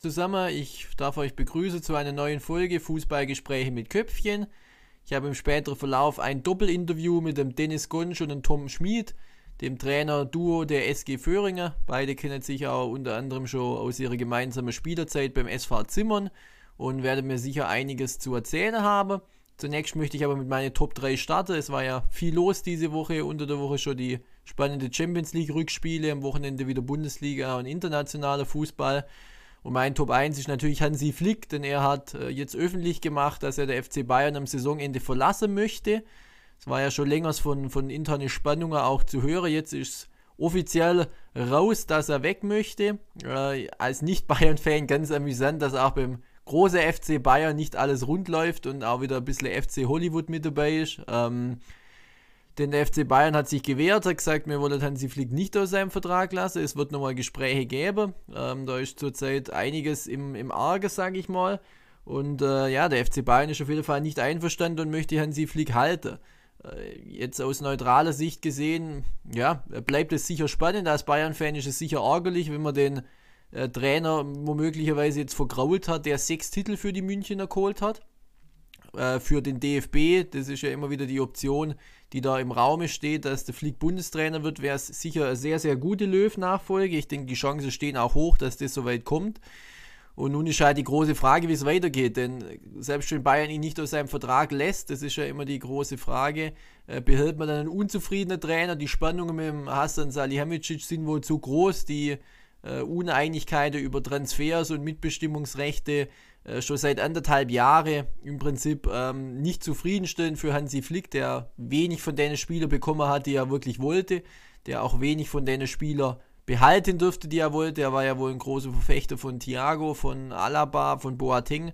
Zusammen, ich darf euch begrüßen zu einer neuen Folge Fußballgespräche mit Köpfchen. Ich habe im späteren Verlauf ein Doppelinterview mit dem Dennis Gonsch und dem Tom Schmid, dem Trainer-Duo der SG Föhringer. Beide kennen sich auch unter anderem schon aus ihrer gemeinsamen Spielerzeit beim SV Zimmern und werden mir sicher einiges zu erzählen haben. Zunächst möchte ich aber mit meinen Top 3 starten. Es war ja viel los diese Woche, unter der Woche schon die spannende Champions League Rückspiele, am Wochenende wieder Bundesliga und internationaler Fußball. Und mein Top 1 ist natürlich Hansi Flick, denn er hat äh, jetzt öffentlich gemacht, dass er der FC Bayern am Saisonende verlassen möchte. Es war ja schon länger von, von internen Spannungen auch zu hören. Jetzt ist es offiziell raus, dass er weg möchte. Äh, als Nicht-Bayern-Fan ganz amüsant, dass auch beim großen FC Bayern nicht alles rund läuft und auch wieder ein bisschen FC Hollywood mit dabei ist. Ähm, denn der FC Bayern hat sich gewehrt, hat gesagt, wir wollen Hansi Flick nicht aus seinem Vertrag lassen. Es wird nochmal Gespräche geben. Ähm, da ist zurzeit einiges im, im Arge, sage ich mal. Und äh, ja, der FC Bayern ist auf jeden Fall nicht einverstanden und möchte Hansi Flick halten. Äh, jetzt aus neutraler Sicht gesehen, ja, bleibt es sicher spannend. Als Bayern-Fan ist es sicher ärgerlich, wenn man den äh, Trainer womöglicherweise jetzt vergrault hat, der sechs Titel für die Münchner geholt hat. Äh, für den DFB, das ist ja immer wieder die Option, die da im Raum steht, dass der Flick Bundestrainer wird, wäre es sicher eine sehr, sehr gute Löw-Nachfolge. Ich denke, die Chancen stehen auch hoch, dass das soweit kommt. Und nun ist halt die große Frage, wie es weitergeht. Denn selbst wenn Bayern ihn nicht aus seinem Vertrag lässt, das ist ja immer die große Frage, äh, behält man dann einen unzufriedenen Trainer? Die Spannungen mit dem Hassan Salihamidzic sind wohl zu groß. Die äh, Uneinigkeiten über Transfers und Mitbestimmungsrechte äh, schon seit anderthalb Jahren im Prinzip ähm, nicht zufriedenstellend für Hansi Flick, der wenig von den Spielern bekommen hat, die er wirklich wollte, der auch wenig von den Spielern behalten durfte, die er wollte. Er war ja wohl ein großer Verfechter von Thiago, von Alaba, von Boateng,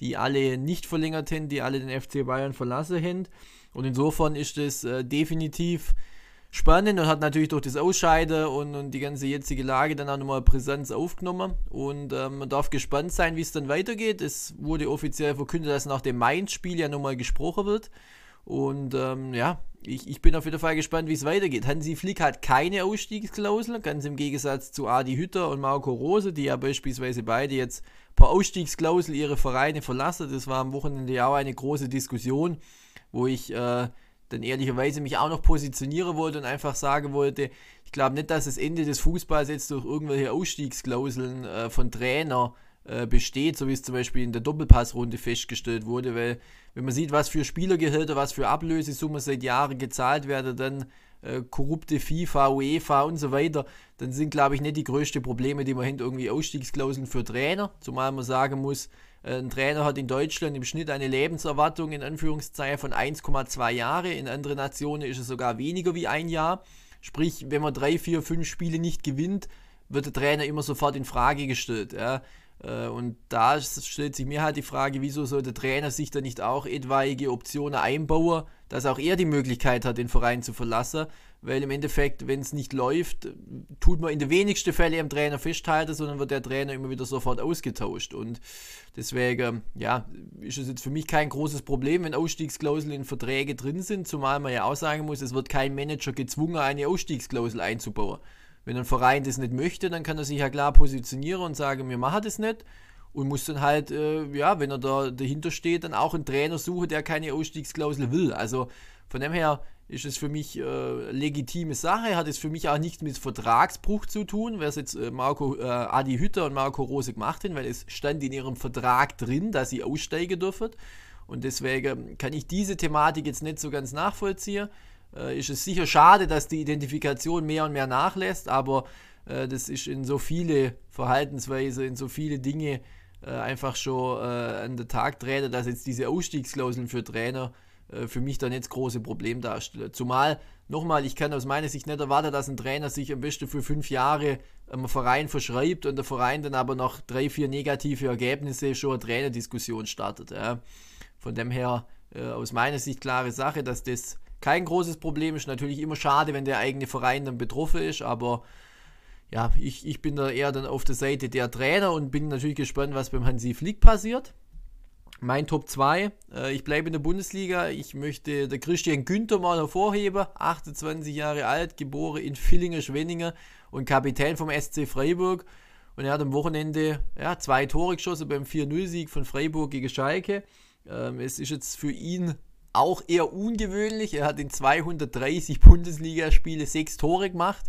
die alle nicht verlängert haben, die alle den FC Bayern verlassen haben. Und insofern ist es äh, definitiv spannend und hat natürlich durch das Ausscheiden und, und die ganze jetzige Lage dann auch nochmal Präsenz aufgenommen. Und ähm, man darf gespannt sein, wie es dann weitergeht. Es wurde offiziell verkündet, dass nach dem Mainz-Spiel ja nochmal gesprochen wird. Und ähm, ja, ich, ich bin auf jeden Fall gespannt, wie es weitergeht. Hansi Flick hat keine Ausstiegsklausel, ganz im Gegensatz zu Adi Hütter und Marco Rose, die ja beispielsweise beide jetzt per Ausstiegsklausel ihre Vereine verlassen. Das war am Wochenende ja auch eine große Diskussion, wo ich äh, dann ehrlicherweise mich auch noch positionieren wollte und einfach sagen wollte, ich glaube nicht, dass das Ende des Fußballs jetzt durch irgendwelche Ausstiegsklauseln äh, von Trainer äh, besteht, so wie es zum Beispiel in der Doppelpassrunde festgestellt wurde, weil wenn man sieht, was für Spielergehälter, was für Ablösesummen seit Jahren gezahlt werden, dann äh, korrupte FIFA, UEFA und so weiter, dann sind, glaube ich, nicht die größten Probleme, die man hinter irgendwie Ausstiegsklauseln für Trainer, zumal man sagen muss, ein Trainer hat in Deutschland im Schnitt eine Lebenserwartung in Anführungszeichen von 1,2 Jahre. In anderen Nationen ist es sogar weniger wie ein Jahr. Sprich, wenn man drei, vier, fünf Spiele nicht gewinnt, wird der Trainer immer sofort in Frage gestellt. Ja. Äh, und da stellt sich mir halt die Frage, wieso soll der Trainer sich da nicht auch etwaige Optionen einbauen, dass auch er die Möglichkeit hat, den Verein zu verlassen, weil im Endeffekt, wenn es nicht läuft, tut man in den wenigsten Fällen am Trainer festhalten, sondern wird der Trainer immer wieder sofort ausgetauscht. Und deswegen, ja, ist es jetzt für mich kein großes Problem, wenn Ausstiegsklauseln in Verträge drin sind, zumal man ja auch sagen muss, es wird kein Manager gezwungen, eine Ausstiegsklausel einzubauen. Wenn ein Verein das nicht möchte, dann kann er sich ja klar positionieren und sagen, wir machen das nicht und muss dann halt, äh, ja, wenn er da dahinter steht, dann auch einen Trainer suchen, der keine Ausstiegsklausel will. Also von dem her ist es für mich äh, legitime Sache, hat es für mich auch nichts mit Vertragsbruch zu tun, was jetzt äh, Marco, äh, Adi Hütter und Marco Rose gemacht haben, weil es stand in ihrem Vertrag drin, dass sie aussteigen dürfen. Und deswegen kann ich diese Thematik jetzt nicht so ganz nachvollziehen äh, ist es sicher schade, dass die Identifikation mehr und mehr nachlässt, aber äh, das ist in so viele Verhaltensweisen, in so viele Dinge äh, einfach schon äh, an den Tag treten, dass jetzt diese Ausstiegsklauseln für Trainer äh, für mich dann jetzt große Problem darstellen. Zumal, nochmal, ich kann aus meiner Sicht nicht erwarten, dass ein Trainer sich am besten für fünf Jahre einem Verein verschreibt und der Verein dann aber noch drei, vier negative Ergebnisse schon eine Trainerdiskussion startet. Ja. Von dem her, äh, aus meiner Sicht klare Sache, dass das kein großes Problem. Ist natürlich immer schade, wenn der eigene Verein dann betroffen ist, aber ja, ich, ich bin da eher dann auf der Seite der Trainer und bin natürlich gespannt, was beim Hansi Flick passiert. Mein Top 2, äh, ich bleibe in der Bundesliga. Ich möchte der Christian Günther mal hervorheben. 28 Jahre alt, geboren in Villingen-Schwenningen und Kapitän vom SC Freiburg. Und er hat am Wochenende ja, zwei Tore geschossen beim 4-0-Sieg von Freiburg gegen Schalke. Ähm, es ist jetzt für ihn auch eher ungewöhnlich. Er hat in 230 Bundesligaspiele sechs Tore gemacht.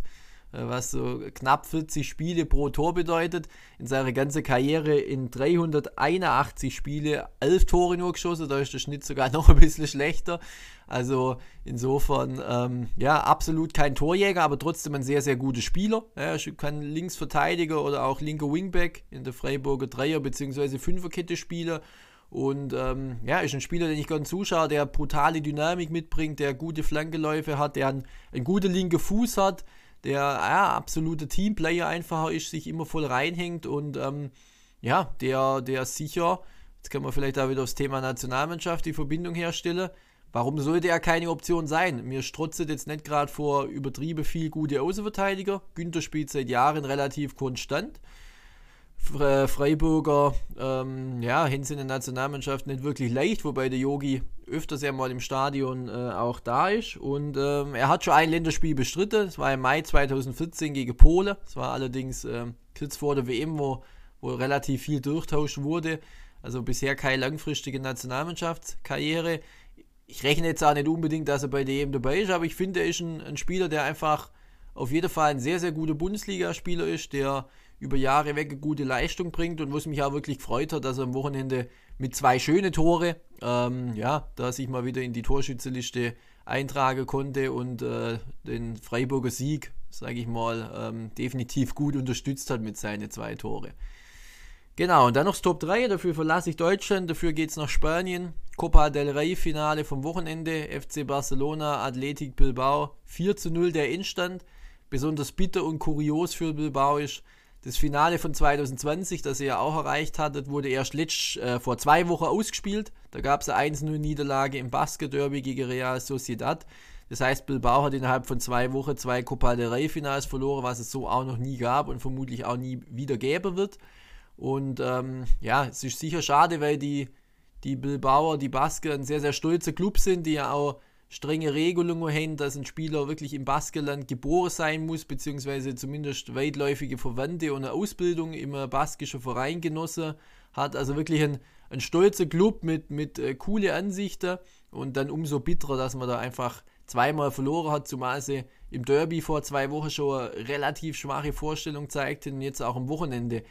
Äh, was so knapp 40 Spiele pro Tor bedeutet. In seiner ganzen Karriere in 381 Spiele 11 Tore nur geschossen, da ist der Schnitt sogar noch ein bisschen schlechter. Also insofern, ähm, ja, absolut kein Torjäger, aber trotzdem ein sehr, sehr guter Spieler. Er kann Linksverteidiger oder auch linker Wingback in der Freiburger Dreier- bzw. Fünferkette spielen. Und ähm, ja, ist ein Spieler, den ich gerne zuschaue, der brutale Dynamik mitbringt, der gute Flankeläufe hat, der einen, einen guten linken Fuß hat, der ja, absolute Teamplayer einfach ist, sich immer voll reinhängt und ähm, ja, der, der sicher, jetzt können wir vielleicht auch wieder aufs Thema Nationalmannschaft die Verbindung herstellen. Warum sollte er keine Option sein? Mir strotzt jetzt nicht gerade vor übertrieben viel gute Außenverteidiger. Günther spielt seit Jahren relativ konstant. Freiburger, ähm, ja, hin in der Nationalmannschaft nicht wirklich leicht, wobei der Yogi öfters ja mal im Stadion äh, auch da ist. Und ähm, er hat schon ein Länderspiel bestritten. Das war im Mai 2014 gegen Polen. Das war allerdings äh, kurz vor der WM, wo, wo relativ viel durchtauscht wurde. Also bisher keine langfristige Nationalmannschaftskarriere. Ich rechne jetzt auch nicht unbedingt, dass er bei der EM dabei ist, aber ich finde, er ist ein, ein Spieler, der einfach auf jeden Fall ein sehr, sehr guter Bundesligaspieler ist, der über Jahre weg eine gute Leistung bringt und wo es mich auch wirklich gefreut hat, dass er am Wochenende mit zwei schönen Tore, ähm, ja, da sich mal wieder in die Torschützeliste eintragen konnte und äh, den Freiburger Sieg, sage ich mal, ähm, definitiv gut unterstützt hat mit seinen zwei Tore. Genau, und dann noch das Top 3, dafür verlasse ich Deutschland, dafür geht es nach Spanien. Copa del Rey Finale vom Wochenende, FC Barcelona, Athletic Bilbao, 4 zu 0 der Endstand. Besonders bitter und kurios für Bilbao ist, das Finale von 2020, das ihr ja auch erreicht hattet, wurde erst letzt, äh, vor zwei Wochen ausgespielt. Da gab es eine 1-0-Niederlage im Basket-Derby gegen Real Sociedad. Das heißt, Bilbao hat innerhalb von zwei Wochen zwei Copa del Rey-Finals verloren, was es so auch noch nie gab und vermutlich auch nie wieder geben wird. Und ähm, ja, es ist sicher schade, weil die, die Bilbaoer, die Basken, ein sehr, sehr stolzer Club sind, die ja auch strenge Regelungen haben, dass ein Spieler wirklich im Baskenland geboren sein muss, beziehungsweise zumindest weitläufige Verwandte und eine Ausbildung im baskischen Verein genossen hat. Also wirklich ein, ein stolzer Club mit, mit äh, coole Ansichten und dann umso bitterer, dass man da einfach zweimal verloren hat, zumal sie im Derby vor zwei Wochen schon eine relativ schwache Vorstellung zeigten und jetzt auch am Wochenende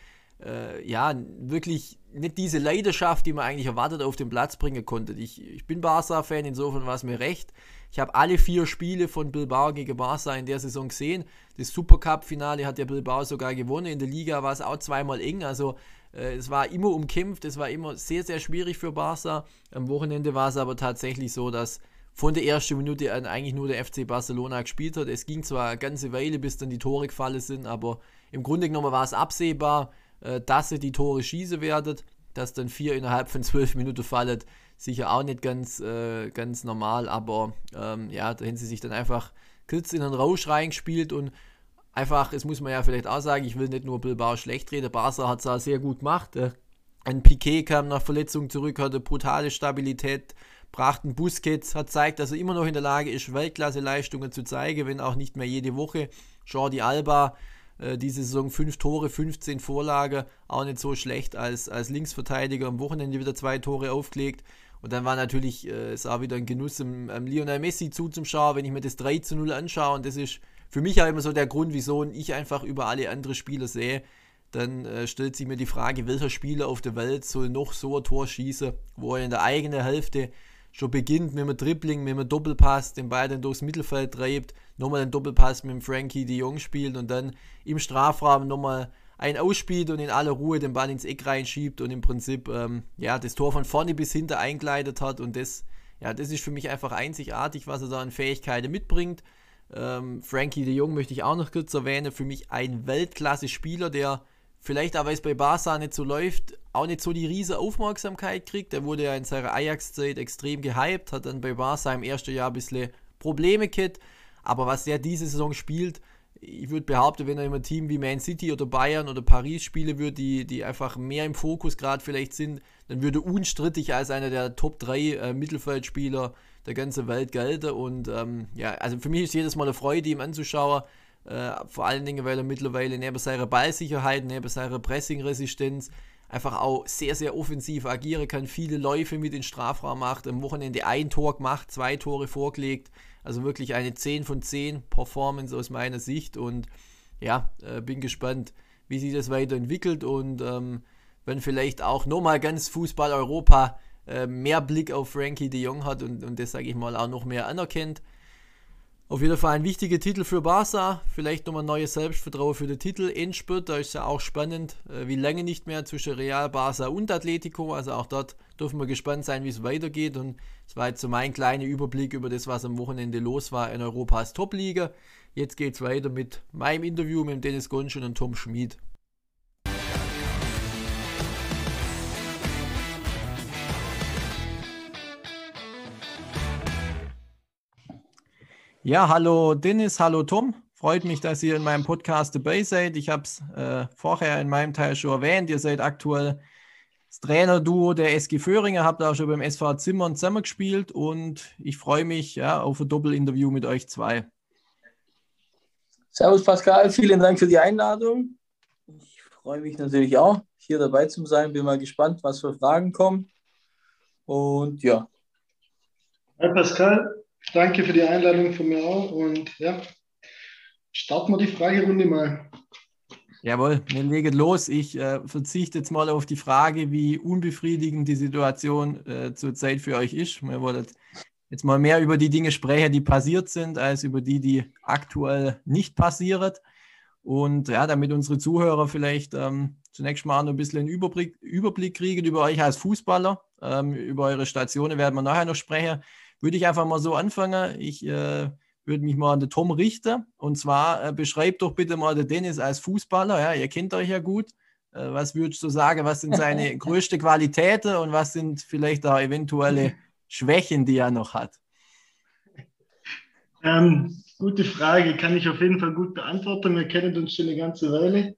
äh, ja, wirklich nicht diese Leidenschaft, die man eigentlich erwartet, auf den Platz bringen konnte. Ich, ich bin Barca-Fan, insofern war es mir recht. Ich habe alle vier Spiele von Bilbao gegen Barca in der Saison gesehen. Das Supercup-Finale hat der Bilbao sogar gewonnen. In der Liga war es auch zweimal eng. Also äh, es war immer umkämpft, es war immer sehr, sehr schwierig für Barca. Am Wochenende war es aber tatsächlich so, dass von der ersten Minute an eigentlich nur der FC Barcelona gespielt hat. Es ging zwar eine ganze Weile, bis dann die Tore gefallen sind, aber im Grunde genommen war es absehbar äh, dass sie die Tore schießen werdet. Dass dann vier innerhalb von zwölf Minuten fallen, sicher auch nicht ganz, äh, ganz normal, aber ähm, ja, da haben sie sich dann einfach kurz in den Rausch reingespielt und einfach, es muss man ja vielleicht auch sagen, ich will nicht nur Bilbao schlecht reden, Barca hat es auch sehr gut gemacht. Äh, ein Piquet kam nach Verletzung zurück, hatte brutale Stabilität, brachten Busquets, hat zeigt, dass er immer noch in der Lage ist, Weltklasse-Leistungen zu zeigen, wenn auch nicht mehr jede Woche. Jordi Alba äh, diese Saison 5 Tore, 15 Vorlage, auch nicht so schlecht als, als Linksverteidiger. Am Wochenende wieder zwei Tore aufgelegt. Und dann war natürlich, äh, es auch wieder ein Genuss, im, im Lionel Messi zuzuschauen, wenn ich mir das 3 zu 0 anschaue. Und das ist für mich auch immer so der Grund, wieso ich einfach über alle anderen Spieler sehe. Dann äh, stellt sich mir die Frage, welcher Spieler auf der Welt soll noch so ein Tor schießen, wo er in der eigenen Hälfte schon beginnt mit einem Dribbling, mit einem Doppelpass, den Ball dann durchs Mittelfeld treibt, nochmal einen Doppelpass mit dem Frankie de Jong spielt und dann im Strafraum nochmal einen ausspielt und in aller Ruhe den Ball ins Eck reinschiebt und im Prinzip ähm, ja, das Tor von vorne bis hinten eingeleitet hat und das, ja, das ist für mich einfach einzigartig, was er da an Fähigkeiten mitbringt. Ähm, Frankie de Jong möchte ich auch noch kurz erwähnen, für mich ein Weltklasse-Spieler, der vielleicht weil es bei Barca nicht so läuft, auch nicht so die riese Aufmerksamkeit kriegt. Er wurde ja in seiner Ajax-Zeit extrem gehypt, hat dann bei Barca im ersten Jahr ein bisschen Probleme gehabt. Aber was er diese Saison spielt, ich würde behaupten, wenn er immer Team wie Man City oder Bayern oder Paris spielen würde, die, die einfach mehr im Fokus gerade vielleicht sind, dann würde unstrittig als einer der Top 3 äh, Mittelfeldspieler der ganzen Welt gelten. Und ähm, ja, also für mich ist jedes Mal eine Freude, ihm anzuschauen Äh, vor allen Dingen, weil er mittlerweile neben seiner Ballsicherheit, neben seiner Pressingresistenz einfach auch sehr, sehr offensiv agieren kann, viele Läufe mit in den Strafraum macht, am Wochenende ein Tor gemacht, zwei Tore vorgelegt. Also wirklich eine 10 von 10 Performance aus meiner Sicht und ja, äh, bin gespannt, wie sich das weiterentwickelt und ähm, wenn vielleicht auch nochmal ganz Fußball Europa äh, mehr Blick auf Frankie de Jong hat und, und das, sage ich mal, auch noch mehr anerkennt. Auf jeden Fall ein wichtiger Titel für Barca. Vielleicht nochmal neues Selbstvertrauen für den Titel. Endspurt, da ist ja auch spannend, äh, wie lange nicht mehr zwischen Real, Barca und Atletico. Also auch dort dürfen wir gespannt sein, wie es weitergeht. Und es war jetzt so mein kleiner Überblick über das, was am Wochenende los war in Europas Top-Liga. Jetzt geht es weiter mit meinem Interview mit Dennis Gonsch und Tom Schmid. Ja, hallo Dennis, hallo Tom. Freut mich, dass ihr in meinem Podcast dabei seid. Ich habe es äh, vorher in meinem Teil schon erwähnt. Ihr seid aktuell das Trainerduo der SG Föhringer, habt auch schon beim SV Zimmern zusammengespielt und ich freue mich ja, auf ein Doppelinterview mit euch zwei. Servus Pascal, vielen Dank für die Einladung. Ich freue mich natürlich auch, hier dabei zu sein. Bin mal gespannt, was für Fragen kommen. Und ja. Hi Pascal, Danke für die Einladung von mir auch. Und ja, starten wir die Fragerunde mal. Jawohl, wir legen los. Ich äh, verzichte jetzt mal auf die Frage, wie unbefriedigend die Situation äh, zurzeit für euch ist. Wir wollen jetzt mal mehr über die Dinge sprechen, die passiert sind, als über die, die aktuell nicht passieren. Und ja, damit unsere Zuhörer vielleicht ähm, zunächst mal noch ein bisschen einen Überblick, Überblick kriegen über euch als Fußballer. Ähm, über eure Stationen werden wir nachher noch sprechen würde ich einfach mal so anfangen. Ich äh, würde mich mal an den Tom richten. Und zwar äh, beschreibt doch bitte mal den Dennis als Fußballer. Ja, ihr kennt euch ja gut. Äh, was würdest du sagen, was sind seine größten Qualitäten und was sind vielleicht auch eventuelle Schwächen, die er noch hat? Ähm, gute Frage, kann ich auf jeden Fall gut beantworten. Wir kennen uns schon eine ganze Weile.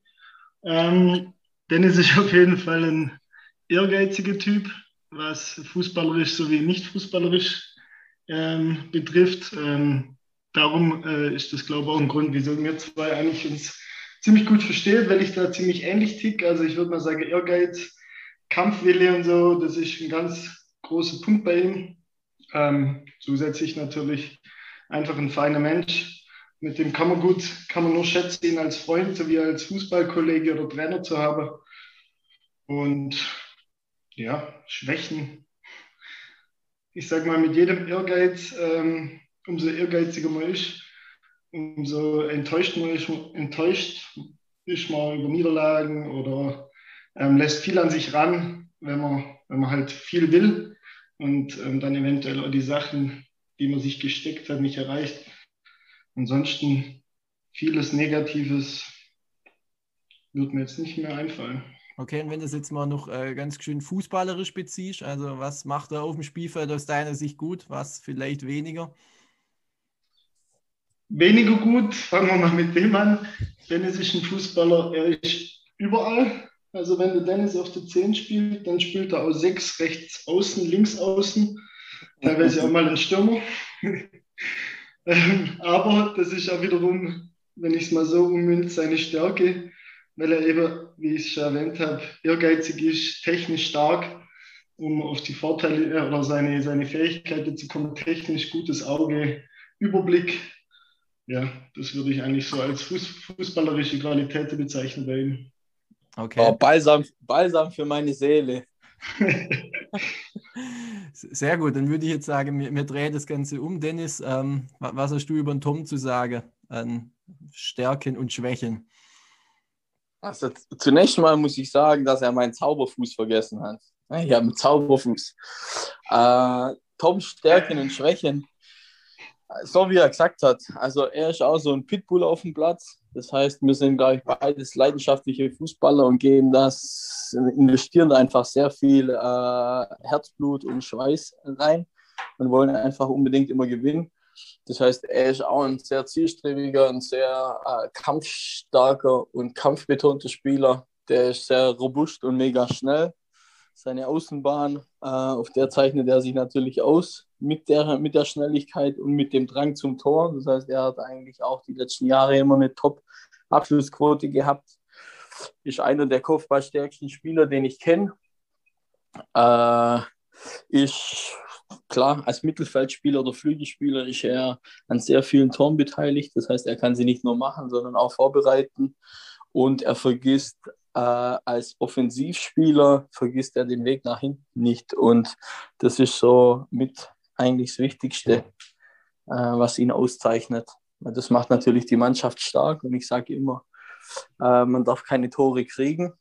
Ähm, Dennis ist auf jeden Fall ein ehrgeiziger Typ, was fußballerisch sowie nicht fußballerisch ähm, betrifft. Ähm, darum äh, ist das, glaube ich, auch ein Grund, wieso wir zwei eigentlich uns ziemlich gut verstehen, weil ich da ziemlich ähnlich tick. Also ich würde mal sagen, Ehrgeiz, Kampfwille und so, das ist ein ganz großer Punkt bei ihm. Ähm, zusätzlich natürlich einfach ein feiner Mensch. Mit dem kann man gut, kann man nur schätzen, ihn als Freund sowie als Fußballkollege oder Trainer zu haben. Und ja, Schwächen ich sage mal, mit jedem Ehrgeiz, ähm, umso ehrgeiziger man ist, umso enttäuscht man ist, enttäuscht ist man über Niederlagen oder ähm, lässt viel an sich ran, wenn man, wenn man halt viel will und ähm, dann eventuell auch die Sachen, die man sich gesteckt hat, nicht erreicht. Ansonsten vieles Negatives wird mir jetzt nicht mehr einfallen. Okay, und wenn du das jetzt mal noch äh, ganz schön fußballerisch beziehst, also was macht er auf dem Spielfeld aus deiner Sicht gut, was vielleicht weniger? Weniger gut, fangen wir mal mit dem an. Dennis ist ein Fußballer, er ist überall. Also wenn der Dennis auf der 10 spielt, dann spielt er aus 6 rechts außen, links außen, teilweise auch mal ein Stürmer. Ähm, aber das ist auch wiederum, wenn ich es mal so ummünze, seine Stärke weil er eben, wie ich schon erwähnt habe, ehrgeizig ist, technisch stark, um auf die Vorteile äh, oder seine, seine Fähigkeiten zu kommen, technisch gutes Auge, Überblick. Ja, das würde ich eigentlich so als Fuß, fußballerische Qualität bezeichnen bei ihm. Okay. Oh, balsam, balsam für meine Seele. Sehr gut, dann würde ich jetzt sagen, wir, wir drehen das Ganze um. Dennis, ähm, was hast du über den Tom zu sagen an Stärken und Schwächen? Also zunächst mal muss ich sagen, dass er meinen Zauberfuß vergessen hat. Ich habe einen Zauberfuß. Äh, Toms Stärken und Schwächen, so wie er gesagt hat. Also er ist auch so ein Pitbull auf dem Platz. Das heißt, wir sind, glaube ich, beides leidenschaftliche Fußballer und gehen das, investieren einfach sehr viel äh, Herzblut und Schweiß rein und wollen einfach unbedingt immer gewinnen. Das heißt, er ist auch ein sehr zielstrebiger, ein sehr äh, kampfstarker und kampfbetonter Spieler. Der ist sehr robust und mega schnell. Seine Außenbahn, äh, auf der zeichnet er sich natürlich aus. mit der, mit der Schnelligkeit und mit dem Drang zum Tor. Das heißt, er hat eigentlich auch die letzten Jahre immer eine Top-Abschlussquote gehabt. Ist einer der kopfballstärksten Spieler, den ich kenne. Äh, ist klar, als Mittelfeldspieler oder Flügelspieler ist er an sehr vielen Toren beteiligt. Das heißt, er kann sie nicht nur machen, sondern auch vorbereiten. Und er vergisst äh, als Offensivspieler, vergisst er den Weg nach hinten nicht. Und das ist so mit eigentlich das Wichtigste, äh, was ihn auszeichnet. Das macht natürlich die Mannschaft stark. Und ich sage immer, äh, man darf keine Tore kriegen.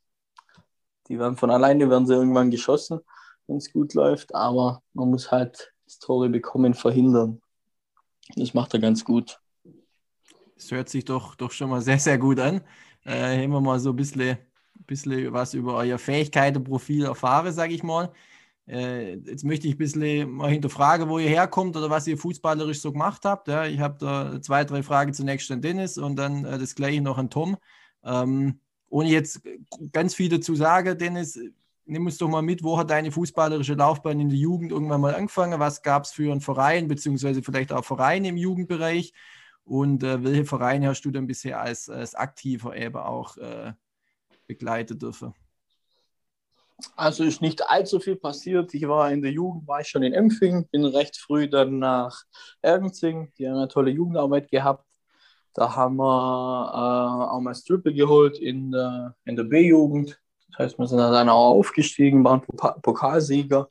Die werden von alleine, werden sie irgendwann geschossen wenn es gut läuft, aber man muss halt das Tore bekommen verhindern. Das macht er ganz gut. Das hört sich doch, doch schon mal sehr, sehr gut an. Äh, haben wir mal so ein bisschen, bisschen was über euer Fähigkeitenprofil erfahren, sage ich mal. Äh, jetzt möchte ich ein bisschen mal hinterfragen, wo ihr herkommt oder was ihr fußballerisch so gemacht habt. Ja, ich habe da zwei, drei Fragen zunächst an Dennis und dann äh, das gleiche noch an Tom. Ähm, ohne jetzt ganz viel dazu sagen, Dennis, nimm uns doch mal mit, wo hat deine fußballerische Laufbahn in der Jugend irgendwann mal angefangen? Was gab es für einen Verein, beziehungsweise vielleicht auch Vereine im Jugendbereich? Und äh, welche Vereine hast du dann bisher als, als aktiver eben auch äh, begleitet dürfen? Also ist nicht allzu viel passiert. Ich war in der Jugend, war ich schon in Empfing, bin recht früh dann nach Ergenzing. Die haben eine tolle Jugendarbeit gehabt. Da haben wir äh, auch mal Strippel geholt in der, in der B-Jugend. Das heißt, wir sind dann auch aufgestiegen, waren Pokalsieger,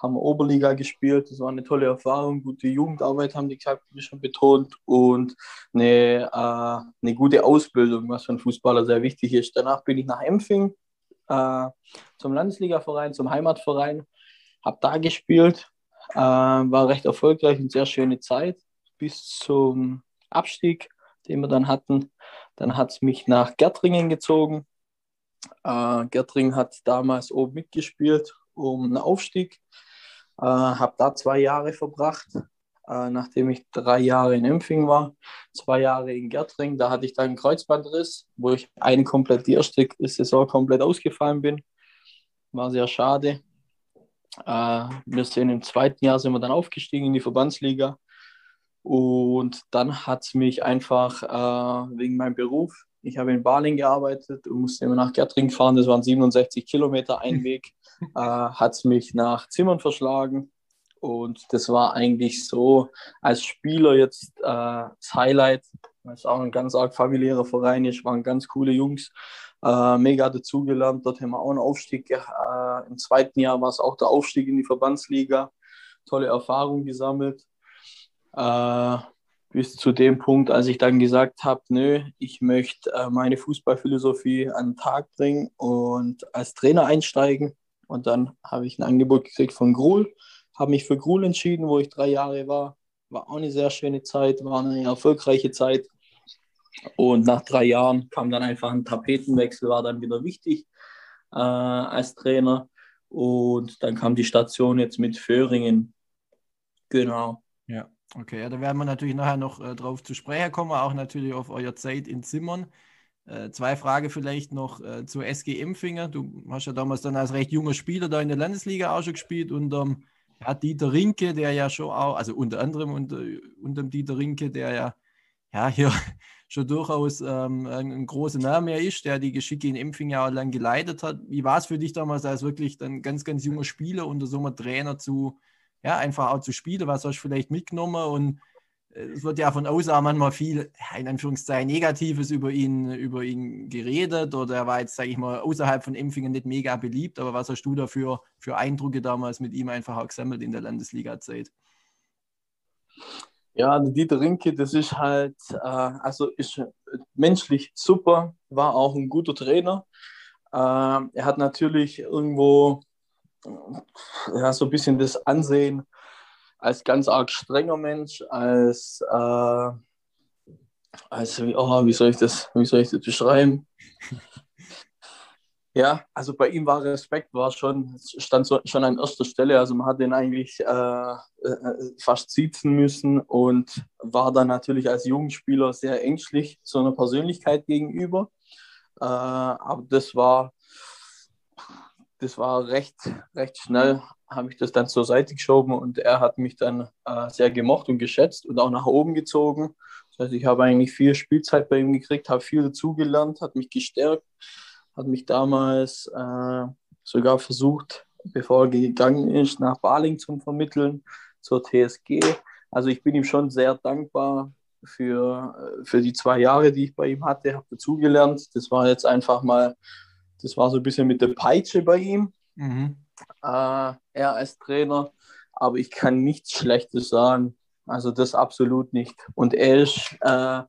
haben Oberliga gespielt. Das war eine tolle Erfahrung, gute Jugendarbeit haben die wie schon betont, und eine, äh, eine gute Ausbildung, was für einen Fußballer sehr wichtig ist. Danach bin ich nach Empfing äh, zum Landesligaverein, zum Heimatverein, habe da gespielt, äh, war recht erfolgreich und sehr schöne Zeit bis zum Abstieg, den wir dann hatten. Dann hat es mich nach Gärtringen gezogen äh, Gertring hat damals oben mitgespielt um einen Aufstieg. Äh, habe da zwei Jahre verbracht, äh, nachdem ich drei Jahre in Empfing war, zwei Jahre in Gertring. Da hatte ich dann einen Kreuzbandriss, wo ich eine komplett die erste Saison komplett ausgefallen bin. War sehr schade. Äh, wir sind im zweiten Jahr sind wir dann aufgestiegen in die Verbandsliga. Und dann hat es mich einfach äh, wegen meinem Beruf ich habe in Baling gearbeitet und musste immer nach Gertring fahren. Das waren 67 Kilometer ein Weg. äh, hat es mich nach Zimmern verschlagen. Und das war eigentlich so als Spieler jetzt äh, das Highlight. Das ist auch ein ganz arg familiärer Verein. Es waren ganz coole Jungs. Äh, mega dazugelernt. Dort haben wir auch einen Aufstieg. Äh, Im zweiten Jahr war es auch der Aufstieg in die Verbandsliga. Tolle Erfahrung gesammelt. Äh, bis zu dem Punkt, als ich dann gesagt habe, nö, ich möchte äh, meine Fußballphilosophie an den Tag bringen und als Trainer einsteigen. Und dann habe ich ein Angebot gekriegt von Gruhl, habe mich für Gruhl entschieden, wo ich drei Jahre war. War auch eine sehr schöne Zeit, war eine erfolgreiche Zeit. Und nach drei Jahren kam dann einfach ein Tapetenwechsel, war dann wieder wichtig äh, als Trainer. Und dann kam die Station jetzt mit Föhringen. Genau. Ja. Okay, ja, da werden wir natürlich nachher noch äh, drauf zu sprechen kommen, auch natürlich auf euer Zeit in Zimmern. Äh, zwei Fragen vielleicht noch äh, zur SG Empfinger. Du hast ja damals dann als recht junger Spieler da in der Landesliga auch schon gespielt und ähm, ja, Dieter Rinke, der ja schon auch, also unter anderem unter, unter Dieter Rinke, der ja, ja hier schon durchaus ähm, ein, ein großer Name ist, der die Geschicke in Empfing ja auch lang geleitet hat. Wie war es für dich damals als wirklich dann ganz, ganz junger Spieler unter so einem Trainer zu, ja, einfach auch zu spielen, was hast du vielleicht mitgenommen und äh, es wird ja von auch manchmal viel, in Anführungszeichen, Negatives über ihn, über ihn geredet oder er war jetzt, sage ich mal, außerhalb von Empfingen nicht mega beliebt, aber was hast du dafür für Eindrücke damals mit ihm einfach auch gesammelt in der Landesliga-Zeit? Ja, Dieter Rinke, das ist halt, äh, also ist menschlich super, war auch ein guter Trainer. Äh, er hat natürlich irgendwo ja, so ein bisschen das Ansehen als ganz arg strenger Mensch, als, äh, als oh, wie, soll ich das, wie soll ich das beschreiben? Ja, also bei ihm war Respekt, war schon, stand so, schon an erster Stelle. Also man hat ihn eigentlich äh, äh, fast sitzen müssen und war dann natürlich als Jugendspieler sehr ängstlich so einer Persönlichkeit gegenüber. Äh, aber das war das war recht, recht schnell, habe ich das dann zur Seite geschoben und er hat mich dann äh, sehr gemocht und geschätzt und auch nach oben gezogen. Das heißt, ich habe eigentlich viel Spielzeit bei ihm gekriegt, habe viel dazugelernt, hat mich gestärkt, hat mich damals äh, sogar versucht, bevor er gegangen ist, nach Baling zu vermitteln, zur TSG. Also ich bin ihm schon sehr dankbar für, für die zwei Jahre, die ich bei ihm hatte, habe dazugelernt. Das war jetzt einfach mal, das war so ein bisschen mit der Peitsche bei ihm, mhm. äh, er als Trainer. Aber ich kann nichts Schlechtes sagen. Also das absolut nicht. Und er ist äh,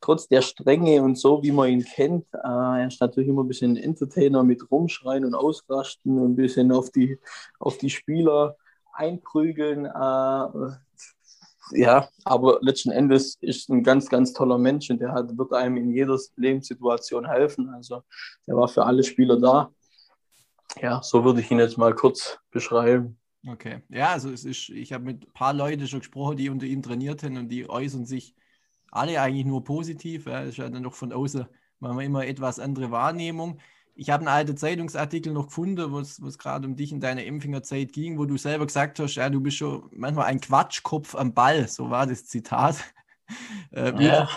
trotz der Strenge und so, wie man ihn kennt, äh, er ist natürlich immer ein bisschen ein Entertainer mit Rumschreien und Ausrasten und ein bisschen auf die, auf die Spieler einprügeln. Äh, ja, aber letzten Endes ist ein ganz, ganz toller Mensch und der hat, wird einem in jeder Lebenssituation helfen. Also der war für alle Spieler da. Ja, so würde ich ihn jetzt mal kurz beschreiben. Okay, ja, also es ist, ich habe mit ein paar Leuten schon gesprochen, die unter ihm trainiert haben und die äußern sich alle eigentlich nur positiv. Ja, ist ja dann doch von außen manchmal immer etwas andere Wahrnehmung. Ich habe einen alten Zeitungsartikel noch gefunden, wo es gerade um dich in deiner Empfängerzeit ging, wo du selber gesagt hast, ja, du bist schon manchmal ein Quatschkopf am Ball. So war das Zitat. Äh, ja.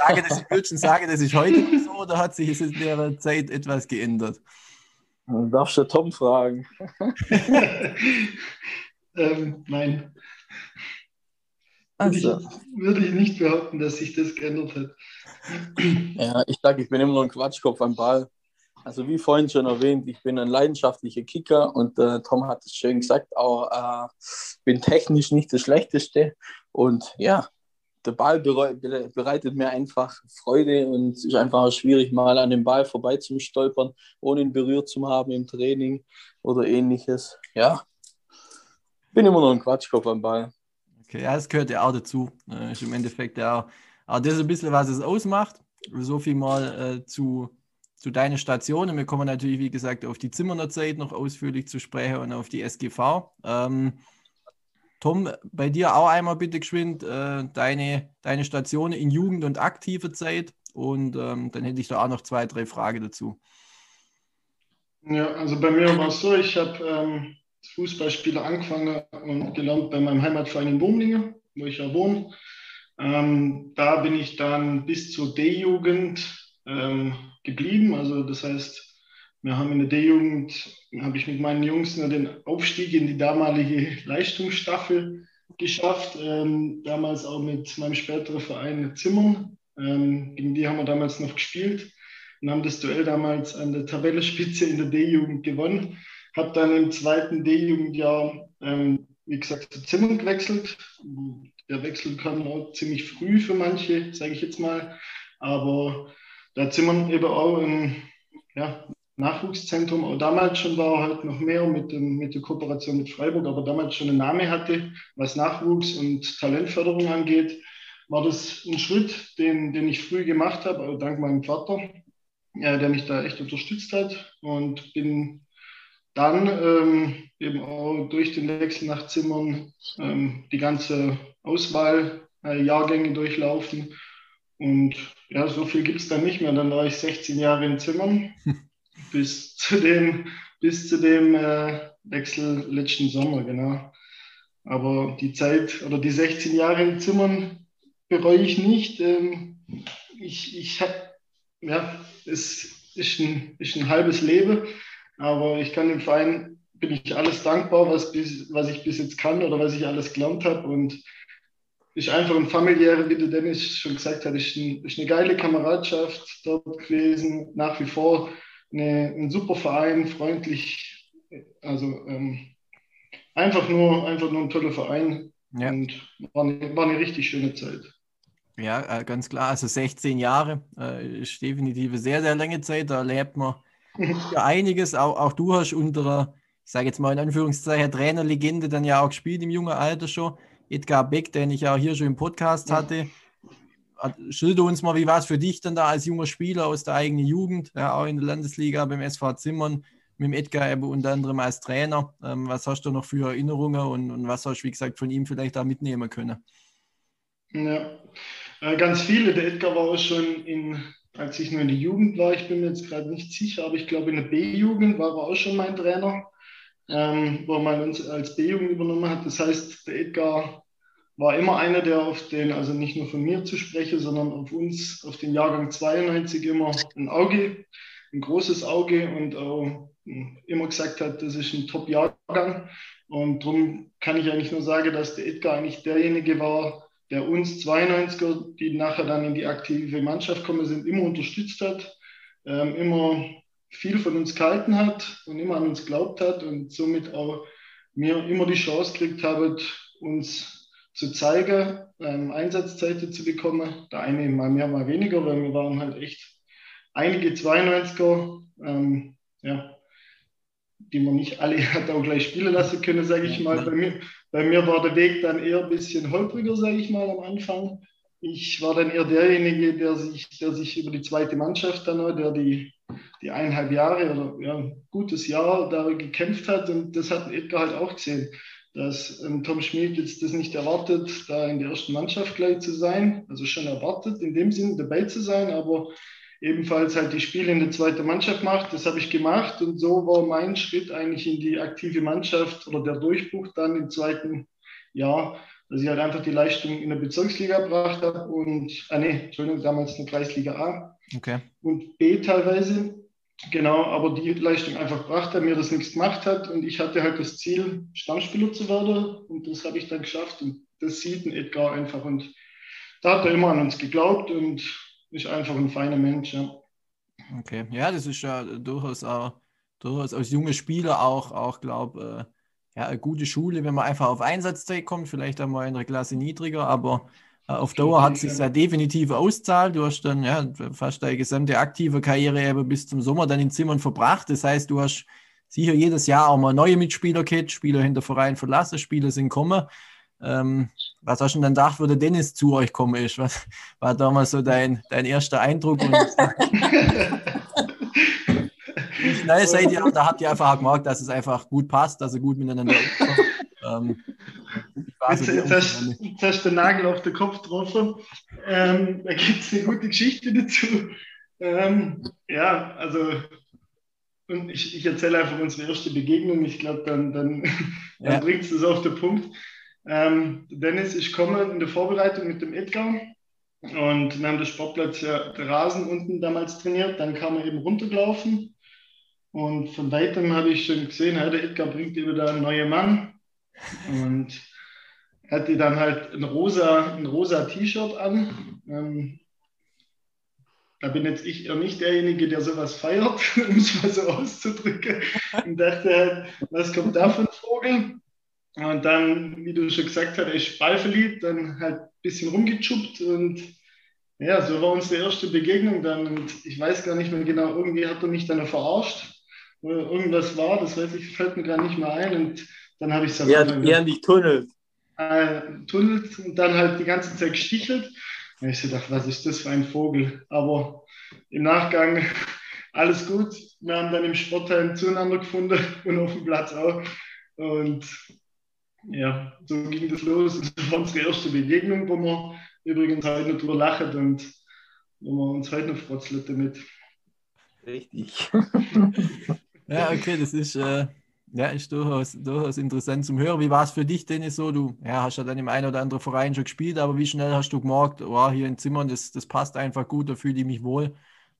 würdest du sagen, das ist heute so oder hat sich es in der Zeit etwas geändert? Du darfst du Tom fragen. ähm, nein. Also. Würde, ich, würde ich nicht behaupten, dass sich das geändert hat. Ja, ich sage, ich bin immer noch ein Quatschkopf am Ball. Also wie vorhin schon erwähnt, ich bin ein leidenschaftlicher Kicker und äh, Tom hat es schön gesagt, auch äh, bin technisch nicht das Schlechteste und ja, der Ball bereitet mir einfach Freude und es ist einfach schwierig, mal an dem Ball vorbeizustolpern, ohne ihn berührt zu haben im Training oder ähnliches. Ja, bin immer noch ein Quatschkopf am Ball. Okay, ja, das gehört ja auch dazu. Äh, ist im Endeffekt ja auch, auch das ein bisschen, was es ausmacht. So viel mal äh, zu zu deinen Stationen. Wir kommen natürlich, wie gesagt, auf die Zimmerner Zeit noch ausführlich zu sprechen und auf die SGV. Ähm, Tom, bei dir auch einmal bitte geschwind äh, deine, deine Stationen in Jugend- und aktive Zeit und ähm, dann hätte ich da auch noch zwei, drei Fragen dazu. Ja, also bei mir war es so, ich habe ähm, Fußballspieler angefangen und gelernt bei meinem Heimatverein in Bumlingen, wo ich ja wohne. Ähm, da bin ich dann bis zur D-Jugend ähm, geblieben. Also das heißt, wir haben in der D-Jugend, habe ich mit meinen Jungs den Aufstieg in die damalige Leistungsstaffel geschafft. Ähm, damals auch mit meinem späteren Verein Zimmern. Ähm, gegen die haben wir damals noch gespielt und haben das Duell damals an der Tabellenspitze in der D-Jugend gewonnen. Habe dann im zweiten D-Jugendjahr, ähm, wie gesagt, zu Zimmern gewechselt. Der Wechsel kam auch ziemlich früh für manche, sage ich jetzt mal. Aber da Zimmern eben auch ein ja, Nachwuchszentrum, auch damals schon war halt noch mehr mit, dem, mit der Kooperation mit Freiburg, aber damals schon einen Namen hatte, was Nachwuchs und Talentförderung angeht, war das ein Schritt, den, den ich früh gemacht habe, also dank meinem Vater, ja, der mich da echt unterstützt hat. Und bin dann ähm, eben auch durch den Wechsel nach Zimmern ähm, die ganze Auswahl äh, Jahrgänge durchlaufen und ja, so viel gibt es dann nicht mehr. Dann war ich 16 Jahre in Zimmern bis zu dem, bis zu dem äh, Wechsel letzten Sommer, genau. Aber die Zeit oder die 16 Jahre in Zimmern bereue ich nicht. Ähm, ich ich habe, ja, es ist ein, ist ein halbes Leben, aber ich kann dem Verein, bin ich alles dankbar, was, bis, was ich bis jetzt kann oder was ich alles gelernt habe. Und ist einfach ein familiäre, wie der Dennis schon gesagt hat, ist, ein, ist eine geile Kameradschaft dort gewesen, nach wie vor eine, ein super Verein, freundlich, also ähm, einfach, nur, einfach nur ein toller Verein ja. und war eine, war eine richtig schöne Zeit. Ja, äh, ganz klar. Also 16 Jahre äh, ist definitiv eine sehr, sehr lange Zeit. Da erlebt man ja einiges. Auch, auch du hast unter ich sage jetzt mal in Anführungszeichen, Trainerlegende dann ja auch gespielt im jungen Alter schon. Edgar Beck, den ich auch hier schon im Podcast hatte. Schilder uns mal, wie war es für dich dann da als junger Spieler aus der eigenen Jugend, ja, auch in der Landesliga beim SV Zimmern, mit dem Edgar eben unter anderem als Trainer. Ähm, was hast du noch für Erinnerungen und, und, was hast du, wie gesagt, von ihm vielleicht da mitnehmen können? Ja, äh, ganz viele. Der Edgar war auch schon in, als ich nur in der Jugend war, ich bin mir jetzt gerade nicht sicher, aber ich glaube in der B-Jugend war er auch schon mein Trainer. ähm, wo man uns als B-Jugend übernommen hat. Das heißt, der Edgar war immer einer, der auf den, also nicht nur von mir zu sprechen, sondern auf uns, auf den Jahrgang 92 immer ein Auge, ein großes Auge und auch immer gesagt hat, das ist ein Top-Jahrgang. Und darum kann ich eigentlich nur sagen, dass der Edgar eigentlich derjenige war, der uns 92er, die nachher dann in die aktive Mannschaft kommen sind, immer unterstützt hat, ähm, immer viel von uns gehalten hat und immer an uns glaubt hat und somit auch mir immer die Chance gekriegt habe, uns zu zeigen, ähm, Einsatzzeiten zu bekommen. Der eine mal mehr, mal weniger, weil wir waren halt echt einige 92er, ähm, ja, die man nicht alle hat auch gleich spielen lassen können, sage ich mal. Bei mir, bei mir war der Weg dann eher ein bisschen holpriger, sage ich mal, am Anfang. Ich war dann eher derjenige, der sich, der sich über die zweite Mannschaft dann, der die, die eineinhalb Jahre oder ja, ein gutes Jahr da gekämpft hat. Und das hat Edgar halt auch gesehen, dass ähm, Tom Schmid jetzt das nicht erwartet, da in der ersten Mannschaft gleich zu sein. Also schon erwartet, in dem Sinn dabei zu sein, aber ebenfalls halt die Spiele in der zweiten Mannschaft macht. Das habe ich gemacht und so war mein Schritt eigentlich in die aktive Mannschaft oder der Durchbruch dann im zweiten Jahr dass ich halt einfach die Leistung in der Bezirksliga gebracht habe und, ah nee, Entschuldigung, damals eine Kreisliga A okay. und B teilweise. Genau, aber die Leistung einfach gebracht hat, mir das nichts gemacht hat und ich hatte halt das Ziel, Stammspieler zu werden und das habe ich dann geschafft und das sieht ein Edgar einfach und da hat er immer an uns geglaubt und ist einfach ein feiner Mensch. Ja. Okay, ja, das ist ja durchaus auch, durchaus als junge Spieler auch, auch glaube äh, ja, eine gute Schule, wenn man einfach auf Einsatzzeit kommt, vielleicht einmal in der Klasse niedriger, aber auf Dauer hat es sich ja definitiv auszahlt. Du hast dann ja, fast deine gesamte aktive Karriere eben bis zum Sommer dann in Zimmern verbracht. Das heißt, du hast sicher jedes Jahr auch mal neue Mitspieler gehabt, Spieler hinter Verein verlassen, Spieler sind gekommen. Ähm, was hast du denn dann gedacht, wo der Dennis zu euch gekommen ist? Was war damals so dein, dein erster Eindruck? wie schnell seid ihr? Da habt ihr einfach gemerkt, dass es einfach gut passt, dass ihr gut miteinander ähm, jetzt, hast, du den Nagel auf den Kopf getroffen. Ähm, da gibt es eine gute Geschichte dazu. Ähm, ja, also und ich, ich erzähle einfach unsere erste Begegnung. Ich glaube, dann, dann, dann ja. bringt es das auf den Punkt. Ähm, Dennis, ich komme in der Vorbereitung mit dem Edgar und wir haben den Sportplatz, ja, der Rasen unten damals trainiert. Dann kam er eben runtergelaufen und von weitem habe ich schon gesehen, der Edgar bringt immer da einen neuen Mann. Und hatte dann halt ein rosa, ein rosa T-Shirt an. Ähm, da bin jetzt ich eher nicht derjenige, der sowas feiert, um es mal so auszudrücken. Und dachte halt, was kommt da für ein Vogel? Und dann, wie du schon gesagt hast, ist ballverliebt, dann halt ein bisschen rumgechuppt und ja, so war unsere erste Begegnung dann. Und ich weiß gar nicht mehr genau, irgendwie hat er mich dann verarscht irgendwas war, das weiß ich, fällt mir gar nicht mehr ein. Und dann habe ich es ja, ja, nicht tunnelt. Äh, tunnelt und dann halt die ganze Zeit gestichelt. Und ich dachte, was ist das für ein Vogel? Aber im Nachgang alles gut. Wir haben dann im Sportheim zueinander gefunden und auf dem Platz auch. Und ja, so ging das los. Das war unsere erste Begegnung, wo wir übrigens heute noch drüber lachen und wo wir uns heute noch frotzeln damit. Richtig. Ja, okay, das ist, äh, ja, ist durchaus, durchaus interessant zum Hören. Wie war es für dich, Dennis, so? Du ja, hast ja dann im einen oder anderen Verein schon gespielt, aber wie schnell hast du gemerkt, oh, hier in Zimmern, das, das passt einfach gut, da fühle ich mich wohl.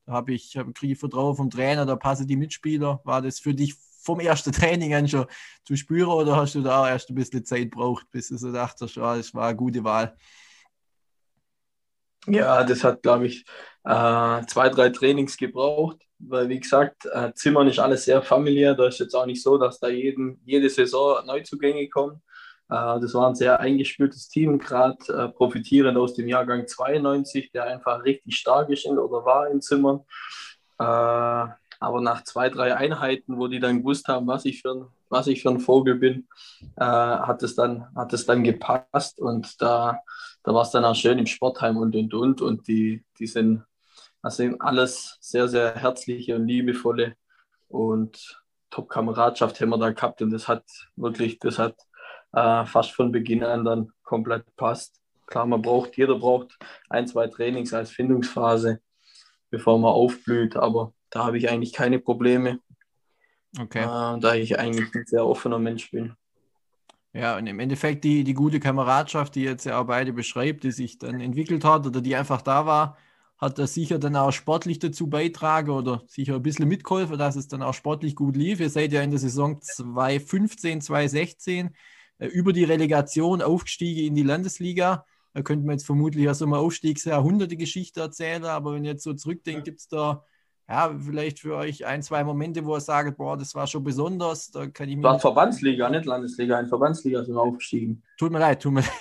Da habe ich, hab, kriege ich Vertrauen vom Trainer, da passen die Mitspieler. War das für dich vom ersten Training an schon zu spüren oder hast du da auch erst ein bisschen Zeit gebraucht, bis du so dachtest, oh, das war eine gute Wahl? Ja, das hat, glaube ich, äh, zwei, drei Trainings gebraucht weil wie gesagt, äh, Zimmern ist alles sehr familiär. Da ist jetzt auch nicht so, dass da jeden, jede Saison Neuzugänge kommen. Äh, das war ein sehr eingespieltes Team, gerade äh, profitierend aus dem Jahrgang 92, der einfach richtig stark ist in, oder war in Zimmern. aber nach zwei, drei Einheiten, wo die dann gewusst haben, was ich für ein, was ich für ein Vogel bin, hat, es dann, hat es dann gepasst und da, da war es dann auch schön im Sportheim und und und und die, die sind sind alles sehr, sehr herzliche und liebevolle und Top-Kameradschaft haben wir da gehabt und das hat wirklich, das hat äh, fast von Beginn an dann komplett passt. Klar, man braucht, jeder braucht ein, zwei Trainings als Findungsphase, bevor man aufblüht, aber da habe ich eigentlich keine Probleme. Okay. Äh, da ich eigentlich ein sehr offener Mensch bin. Ja, und im Endeffekt die, die gute Kameradschaft, die jetzt ja auch beide beschreibt, die sich dann entwickelt hat oder die einfach da war, hat das sicher dann auch sportlich dazu beitragen oder sicher ein bisschen mitgeholfen, dass es dann auch sportlich gut lief. Ihr seid ja in der Saison 2015, 2016 äh, über die Relegation aufgestiegen in die Landesliga. Da könnte man jetzt vermutlich ja so eine Aufstiegsjahrhunderte-Geschichte erzählen, aber wenn ihr jetzt so zurückdenkt, gibt es da ja, vielleicht für euch ein, zwei Momente, wo ihr sagt, boah, das war schon besonders. Da kann ich mir war Verbandsliga, nicht Landesliga. In Verbandsliga sind wir aufgestiegen. Tut mir leid, tut mir leid.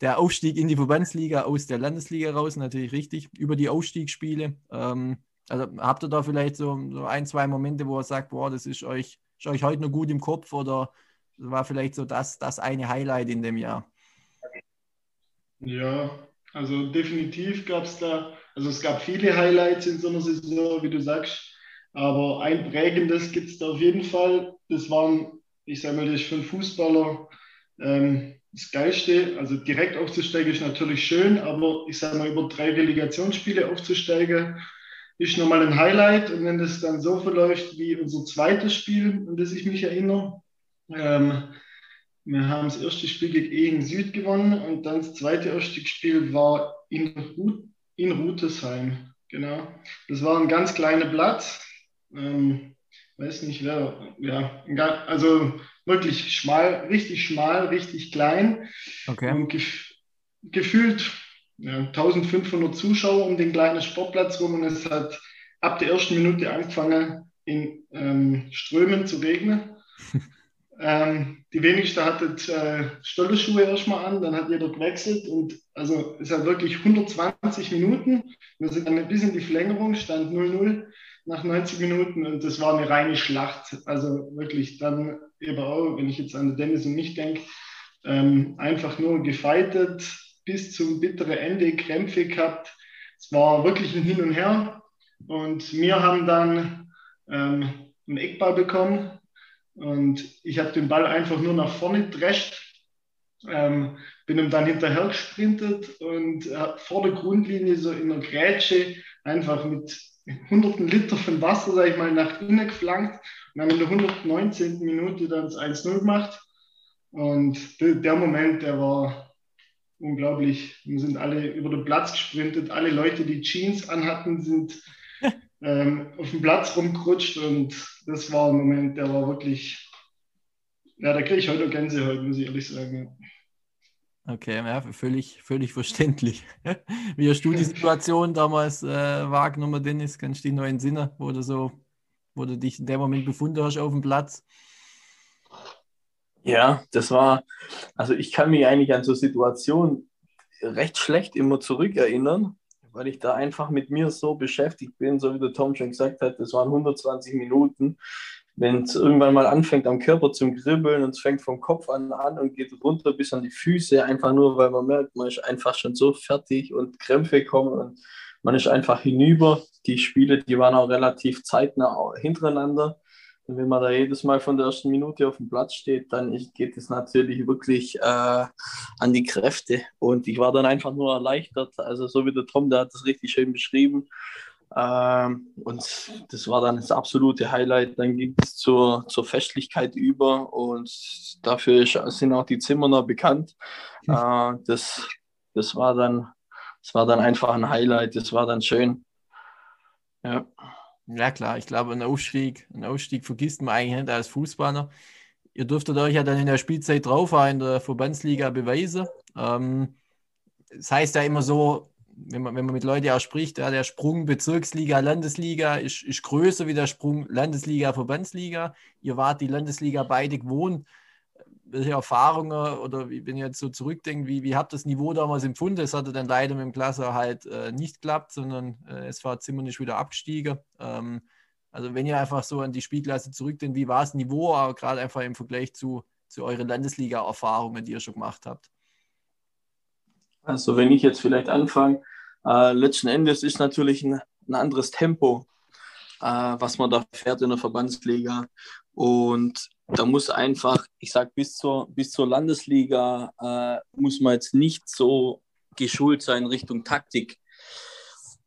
Der Aufstieg in die Verbandsliga aus der Landesliga raus, natürlich richtig, über die Aufstiegsspiele. Ähm, also habt ihr da vielleicht so, so, ein, zwei Momente, wo ihr sagt, boah, das ist euch, ist euch heute noch gut im Kopf oder war vielleicht so das, das eine Highlight in dem Jahr? Ja, also definitiv gab es da also es gab viele Highlights in so einer Saison, wie du sagst, aber ein prägendes gibt es da auf jeden Fall. Das waren, ich sage mal, das für einen Fußballer ähm, das Geilste. Also direkt aufzusteigen ist natürlich schön, aber ich sage mal, über drei Relegationsspiele aufzusteigen ist nochmal ein Highlight. Und wenn das dann so verläuft wie unser zweites Spiel, an das ich mich erinnere, ähm, wir haben das erste Spiel gegen Ehen Süd gewonnen und dann das zweite Aufstiegsspiel war in Ruth in Rutesheim, genau. Das war ein ganz kleiner Platz. Ähm, weiß nicht wer, ja, also wirklich schmal, richtig schmal, richtig klein. Okay. Und gef gefühlt ja, 1500 Zuschauer um den kleinen Sportplatz rum und es hat ab der ersten Minute angefangen, in ähm, Strömen zu regnen. Ähm, die wenigste hatte äh, Stollenschuhe erstmal an, dann hat jeder gewechselt und also es hat wirklich 120 Minuten. Wir sind dann bis in die Verlängerung, stand 0-0 nach 90 Minuten und das war eine reine Schlacht. Also wirklich dann eben auch, wenn ich jetzt an Dennis und mich denke, ähm, einfach nur gefeitet bis zum bitteren Ende, Krämpfe gehabt. Es war wirklich ein Hin und Her und wir haben dann ähm, einen Eckball bekommen und ich habe den Ball einfach nur nach vorne gedrescht, ähm, bin ihm dann hinterher gesprintet und äh, vor der Grundlinie so in der Grätsche einfach mit hunderten Liter von Wasser, sag ich mal, nach innen geflankt und haben in der 119. Minute dann das 1-0 gemacht. Und der Moment, der war unglaublich. Wir sind alle über den Platz gesprintet. Alle Leute, die Jeans anhatten, sind ähm, auf dem Platz rumgerutscht und das war ein Moment, der war wirklich, ja, da kriege ich heute Gänsehaut, muss ich ehrlich sagen. Okay, ja, völlig, völlig verständlich. Wie hast du die Situation damals äh, wahrgenommen, Dennis? Kannst du dich noch entsinnen, wo du so, wo du dich in dem Moment befunden hast auf dem Platz? Ja, das war, also ich kann mich eigentlich an so Situationen recht schlecht immer zurückerinnern weil ich da einfach mit mir so beschäftigt bin, so wie der Tom schon gesagt hat, das waren 120 Minuten. Wenn es irgendwann mal anfängt am Körper zum Kribbeln und es fängt vom Kopf an an und geht runter bis an die Füße, einfach nur, weil man merkt, man ist einfach schon so fertig und Krämpfe kommen und man ist einfach hinüber. Die Spiele, die waren auch relativ zeitnah hintereinander. Und wenn man da jedes Mal von der ersten Minute auf dem Platz steht, dann geht es natürlich wirklich äh, an die Kräfte. Und ich war dann einfach nur erleichtert. Also so wie der Tom, der hat das richtig schön beschrieben. Ähm, und das war dann das absolute Highlight. Dann ging es zur, zur Festlichkeit über und dafür sind auch die Zimmerner bekannt. Äh, das, das, war dann, das war dann einfach ein Highlight. Das war dann schön. Ja. Ja, klar, ich glaube, einen Aufstieg, einen Aufstieg vergisst man eigentlich nicht als Fußballer. Ihr dürftet euch ja dann in der Spielzeit drauf in der Verbandsliga beweisen. Ähm, das heißt ja immer so, wenn man, wenn man mit Leuten auch spricht, ja, der Sprung Bezirksliga, Landesliga ist, ist größer wie der Sprung Landesliga, Verbandsliga. Ihr wart die Landesliga beide gewohnt welche Erfahrungen oder wie, wenn ihr jetzt so zurückdenkt, wie, wie habt das Niveau damals empfunden? Es hatte dann leider mit dem Klasse halt äh, nicht geklappt, sondern äh, es war ziemlich wieder abgestiegen. Ähm, also wenn ihr einfach so an die Spielklasse zurückdenkt, wie war das Niveau, gerade einfach im Vergleich zu, zu euren Landesliga-Erfahrungen, die ihr schon gemacht habt? Also wenn ich jetzt vielleicht anfange, äh, letzten Endes ist natürlich ein, ein anderes Tempo, äh, was man da fährt in der Verbandsliga. Und da muss einfach, ich sage, bis zur, bis zur Landesliga äh, muss man jetzt nicht so geschult sein Richtung Taktik.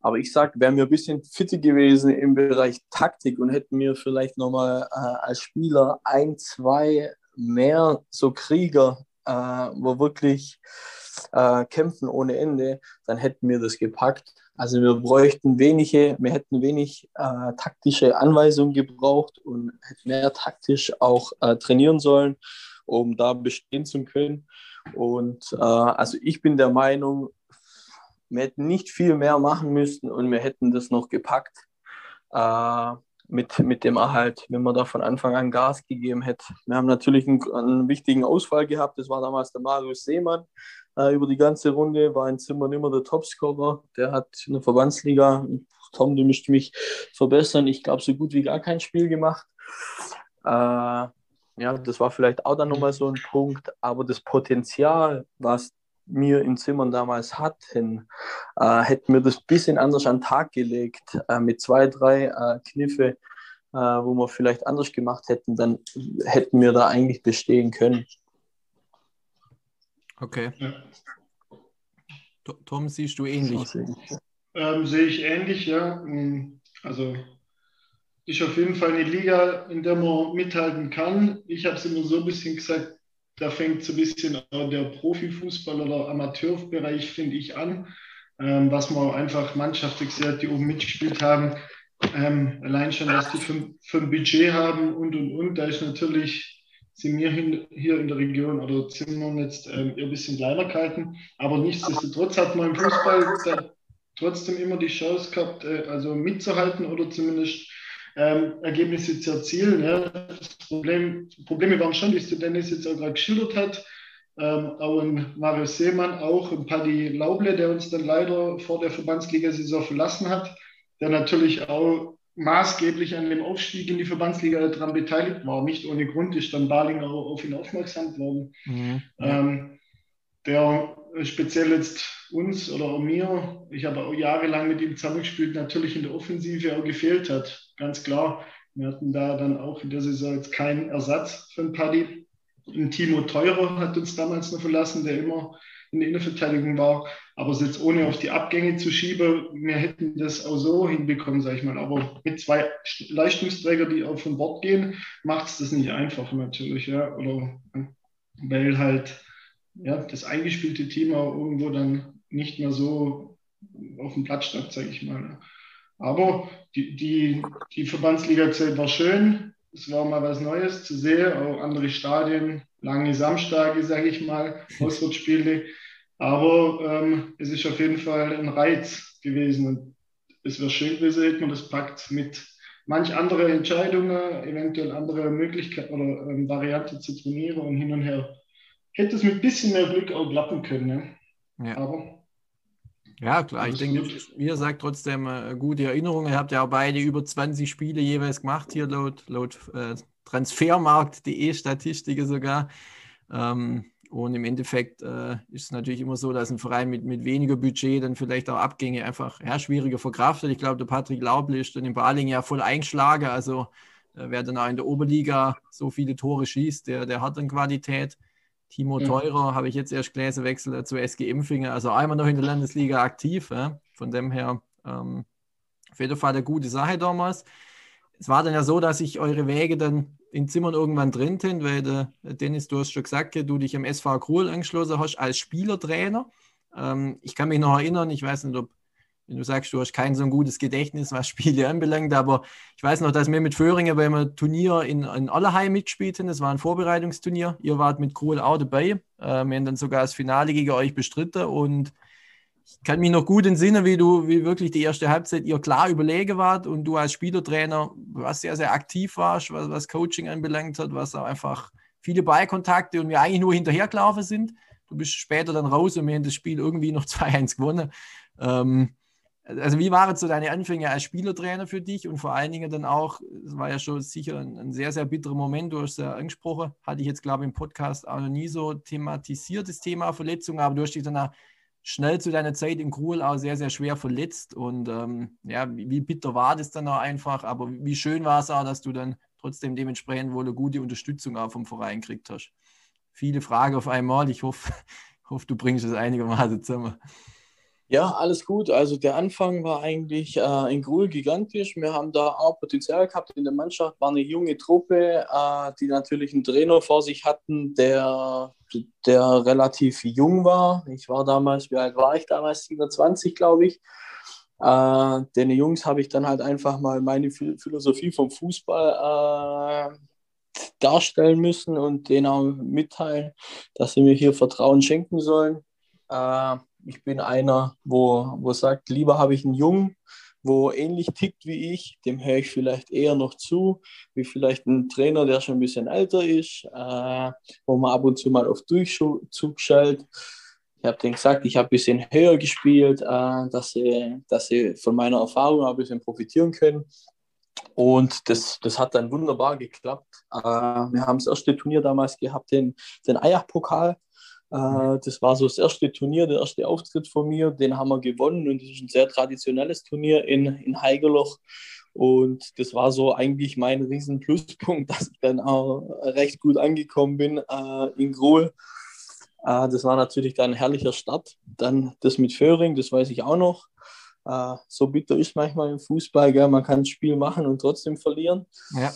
Aber ich sage, wären wir ein bisschen fitter gewesen im Bereich Taktik und hätten wir vielleicht nochmal äh, als Spieler ein, zwei mehr so Krieger, äh, wo wirklich äh, kämpfen ohne Ende, dann hätten wir das gepackt. Also wir bräuchten wenige, wir hätten wenig äh, taktische Anweisungen gebraucht und hätten mehr taktisch auch äh, trainieren sollen, um da bestehen zu können. Und äh, also ich bin der Meinung, wir hätten nicht viel mehr machen müssen und wir hätten das noch gepackt äh, mit, mit dem Erhalt, wenn man da von Anfang an Gas gegeben hätte. Wir haben natürlich einen, einen wichtigen Ausfall gehabt, das war damals der Marius Seemann, äh, über die ganze Runde, war in Zimmern immer der Topscorer. Der hat in der Verbandsliga, Tom, du müsst mich verbessern, ich glaube, so gut wie gar kein Spiel gemacht. Äh, ja, das war vielleicht auch dann nochmal so ein Punkt, aber das Potenzial, was wir in Zimmern damals hatten, äh, hätten wir das ein bisschen anders an den Tag gelegt, äh, mit zwei, drei äh, Kniffe, äh, wo wir vielleicht anders gemacht hätten, dann hätten wir da eigentlich bestehen können. Okay. Ja. Tom, siehst du ähnlich? Ähm, sehe ich ähnlich, ja. Mm, also ist auf jeden Fall eine Liga, in der man mithalten kann. Ich habe es immer so ein bisschen gesagt, da fängt so ein bisschen der Profifußball oder Amateurbereich, finde ich, an, ähm, was man einfach mannschaftig sehr, die oben mitgespielt haben. Ähm, allein schon, was die für, für ein Budget haben und und und, da ist natürlich sind wir hier in der Region oder Zimmern jetzt ähm, ein bisschen kleiner gehalten. Aber nichtsdestotrotz hat man im Fußball trotzdem immer die Chance gehabt, äh, also mitzuhalten oder zumindest ähm, Ergebnisse zu erzielen. Ja. Das Problem, Probleme waren schon, wie es Dennis jetzt auch gerade geschildert hat. Ähm, auch ein Mario Seemann, auch ein Paddy Lauble, der uns dann leider vor der Verbandsliga-Saison verlassen hat, der natürlich auch maßgeblich an dem Aufstieg in die Verbandsliga daran beteiligt war. Nicht ohne Grund ist dann Balinger auf ihn aufmerksam geworden. Mhm. Ähm, der speziell jetzt uns oder mir, ich habe auch jahrelang mit ihm zusammengespielt, natürlich in der Offensive auch gefehlt hat. Ganz klar. Wir hatten da dann auch in der Saison jetzt keinen Ersatz für einen Paddy. Ein Timo Teurer hat uns damals noch verlassen, der immer in der Innenverteidigung war. Aber es jetzt ohne auf die Abgänge zu schieben, wir hätten das auch so hinbekommen, sage ich mal. Aber mit zwei Leistungsträgern, die auch von Bord gehen, macht es das nicht einfach natürlich. Ja? Oder weil halt ja, das eingespielte Team auch irgendwo dann nicht mehr so auf dem Platz stand, sage ich mal. Aber die, die, die Verbandsliga-Zeit war schön. Es war mal was Neues zu sehen, auch andere Stadien, lange Samstage, sage ich mal, Auswärtsspiele. Aber ähm, es ist auf jeden Fall ein Reiz gewesen und es wäre schön gewesen, hätte man das packt mit manch andere Entscheidungen, eventuell andere Möglichkeiten oder ähm, Variante zu trainieren und hin und her. Hätte es mit ein bisschen mehr Glück auch klappen können. Ne? Ja. Aber ja, klar. Ich denke, wie ihr sagt, trotzdem äh, gute Erinnerungen. Ihr habt ja auch beide über 20 Spiele jeweils gemacht, hier laut, laut äh, Transfermarkt.de Statistiken sogar. Ähm, und im Endeffekt äh, ist es natürlich immer so, dass ein Verein mit, mit weniger Budget dann vielleicht auch Abgänge einfach ja, schwieriger verkraftet. Ich glaube, der Patrick Laubl ist dann in Baling ja voll eingeschlagen. Also äh, wer dann auch in der Oberliga so viele Tore schießt, der, der hat dann Qualität. Timo ja. Teurer habe ich jetzt erst gelesen, wechselt zu SG Impfingen. Also einmal noch in der Landesliga aktiv. Ja? Von dem her ähm, auf jeden Fall eine gute Sache damals. Es war dann ja so, dass sich eure Wege dann in Zimmern irgendwann drin sind, weil der Dennis, du hast schon gesagt, du dich im SV Krul angeschlossen hast als Spielertrainer. Ähm, ich kann mich noch erinnern, ich weiß nicht, ob wenn du sagst, du hast kein so ein gutes Gedächtnis, was Spiele anbelangt, aber ich weiß noch, dass wir mit Föhringen beim Turnier in, in Allerheim mitspielten. Das war ein Vorbereitungsturnier. Ihr wart mit Krul auch dabei. Äh, wir haben dann sogar das Finale gegen euch bestritten und ich kann mich noch gut entsinnen, wie du, wie wirklich die erste Halbzeit ihr klar überlegen wart und du als Spielertrainer, was sehr, sehr aktiv warst, was, was Coaching anbelangt hat, was auch einfach viele Ballkontakte und wir eigentlich nur hinterhergelaufen sind. Du bist später dann raus und wir haben das Spiel irgendwie noch 2-1 gewonnen. Ähm, also wie waren so deine Anfänge als Spielertrainer für dich und vor allen Dingen dann auch, es war ja schon sicher ein, ein, sehr, sehr bitterer Moment, du hast es ja angesprochen, hatte ich jetzt glaube ich im Podcast auch noch nie so thematisiert, das Thema Verletzung, aber du hast dich dann auch schnell zu deiner Zeit im Krul auch sehr, sehr schwer verletzt. Und ähm, ja, wie, wie, bitter war das dann auch einfach, aber wie schön war es auch, dass du dann trotzdem dementsprechend wohl eine gute Unterstützung auch vom Verein gekriegt hast. Viele Fragen auf einmal. Ich hoffe, hoffe du bringst es einigermaßen zusammen. Ja, alles gut. Also der Anfang war eigentlich äh, in Grul gigantisch. Wir haben da auch Potenzial gehabt in der Mannschaft. War eine junge Truppe, äh, die natürlich einen Trainer vor sich hatten, der, der relativ jung war. Ich war damals, wie alt war ich damals? 27, glaube ich. Äh, den Jungs habe ich dann halt einfach mal meine Philosophie vom Fußball äh, darstellen müssen und denen auch mitteilen, dass sie mir hier Vertrauen schenken sollen. Ich bin einer, wo, wo sagt, lieber habe ich einen Jungen, wo ähnlich tickt wie ich, dem höre ich vielleicht eher noch zu, wie vielleicht ein Trainer, der schon ein bisschen älter ist, äh, wo man ab und zu mal auf Durchzug schaltet. Ich habe denen gesagt, ich habe ein bisschen höher gespielt, äh, dass, sie, dass sie von meiner Erfahrung ein bisschen profitieren können. Und das, das hat dann wunderbar geklappt. Äh, wir haben das erste Turnier damals gehabt, den, den Eiach-Pokal. Äh, das war so das erste Turnier, der erste Auftritt von mir. Den haben wir gewonnen und das ist ein sehr traditionelles Turnier in, in Heigerloch. Und das war so eigentlich mein riesen Pluspunkt, dass ich dann auch recht gut angekommen bin äh, in Grohl. Äh, das war natürlich dann ein herrlicher Start. Dann das mit Föhring, das weiß ich auch noch. Äh, so bitter ist manchmal im Fußball, gell? man kann ein Spiel machen und trotzdem verlieren. Ja.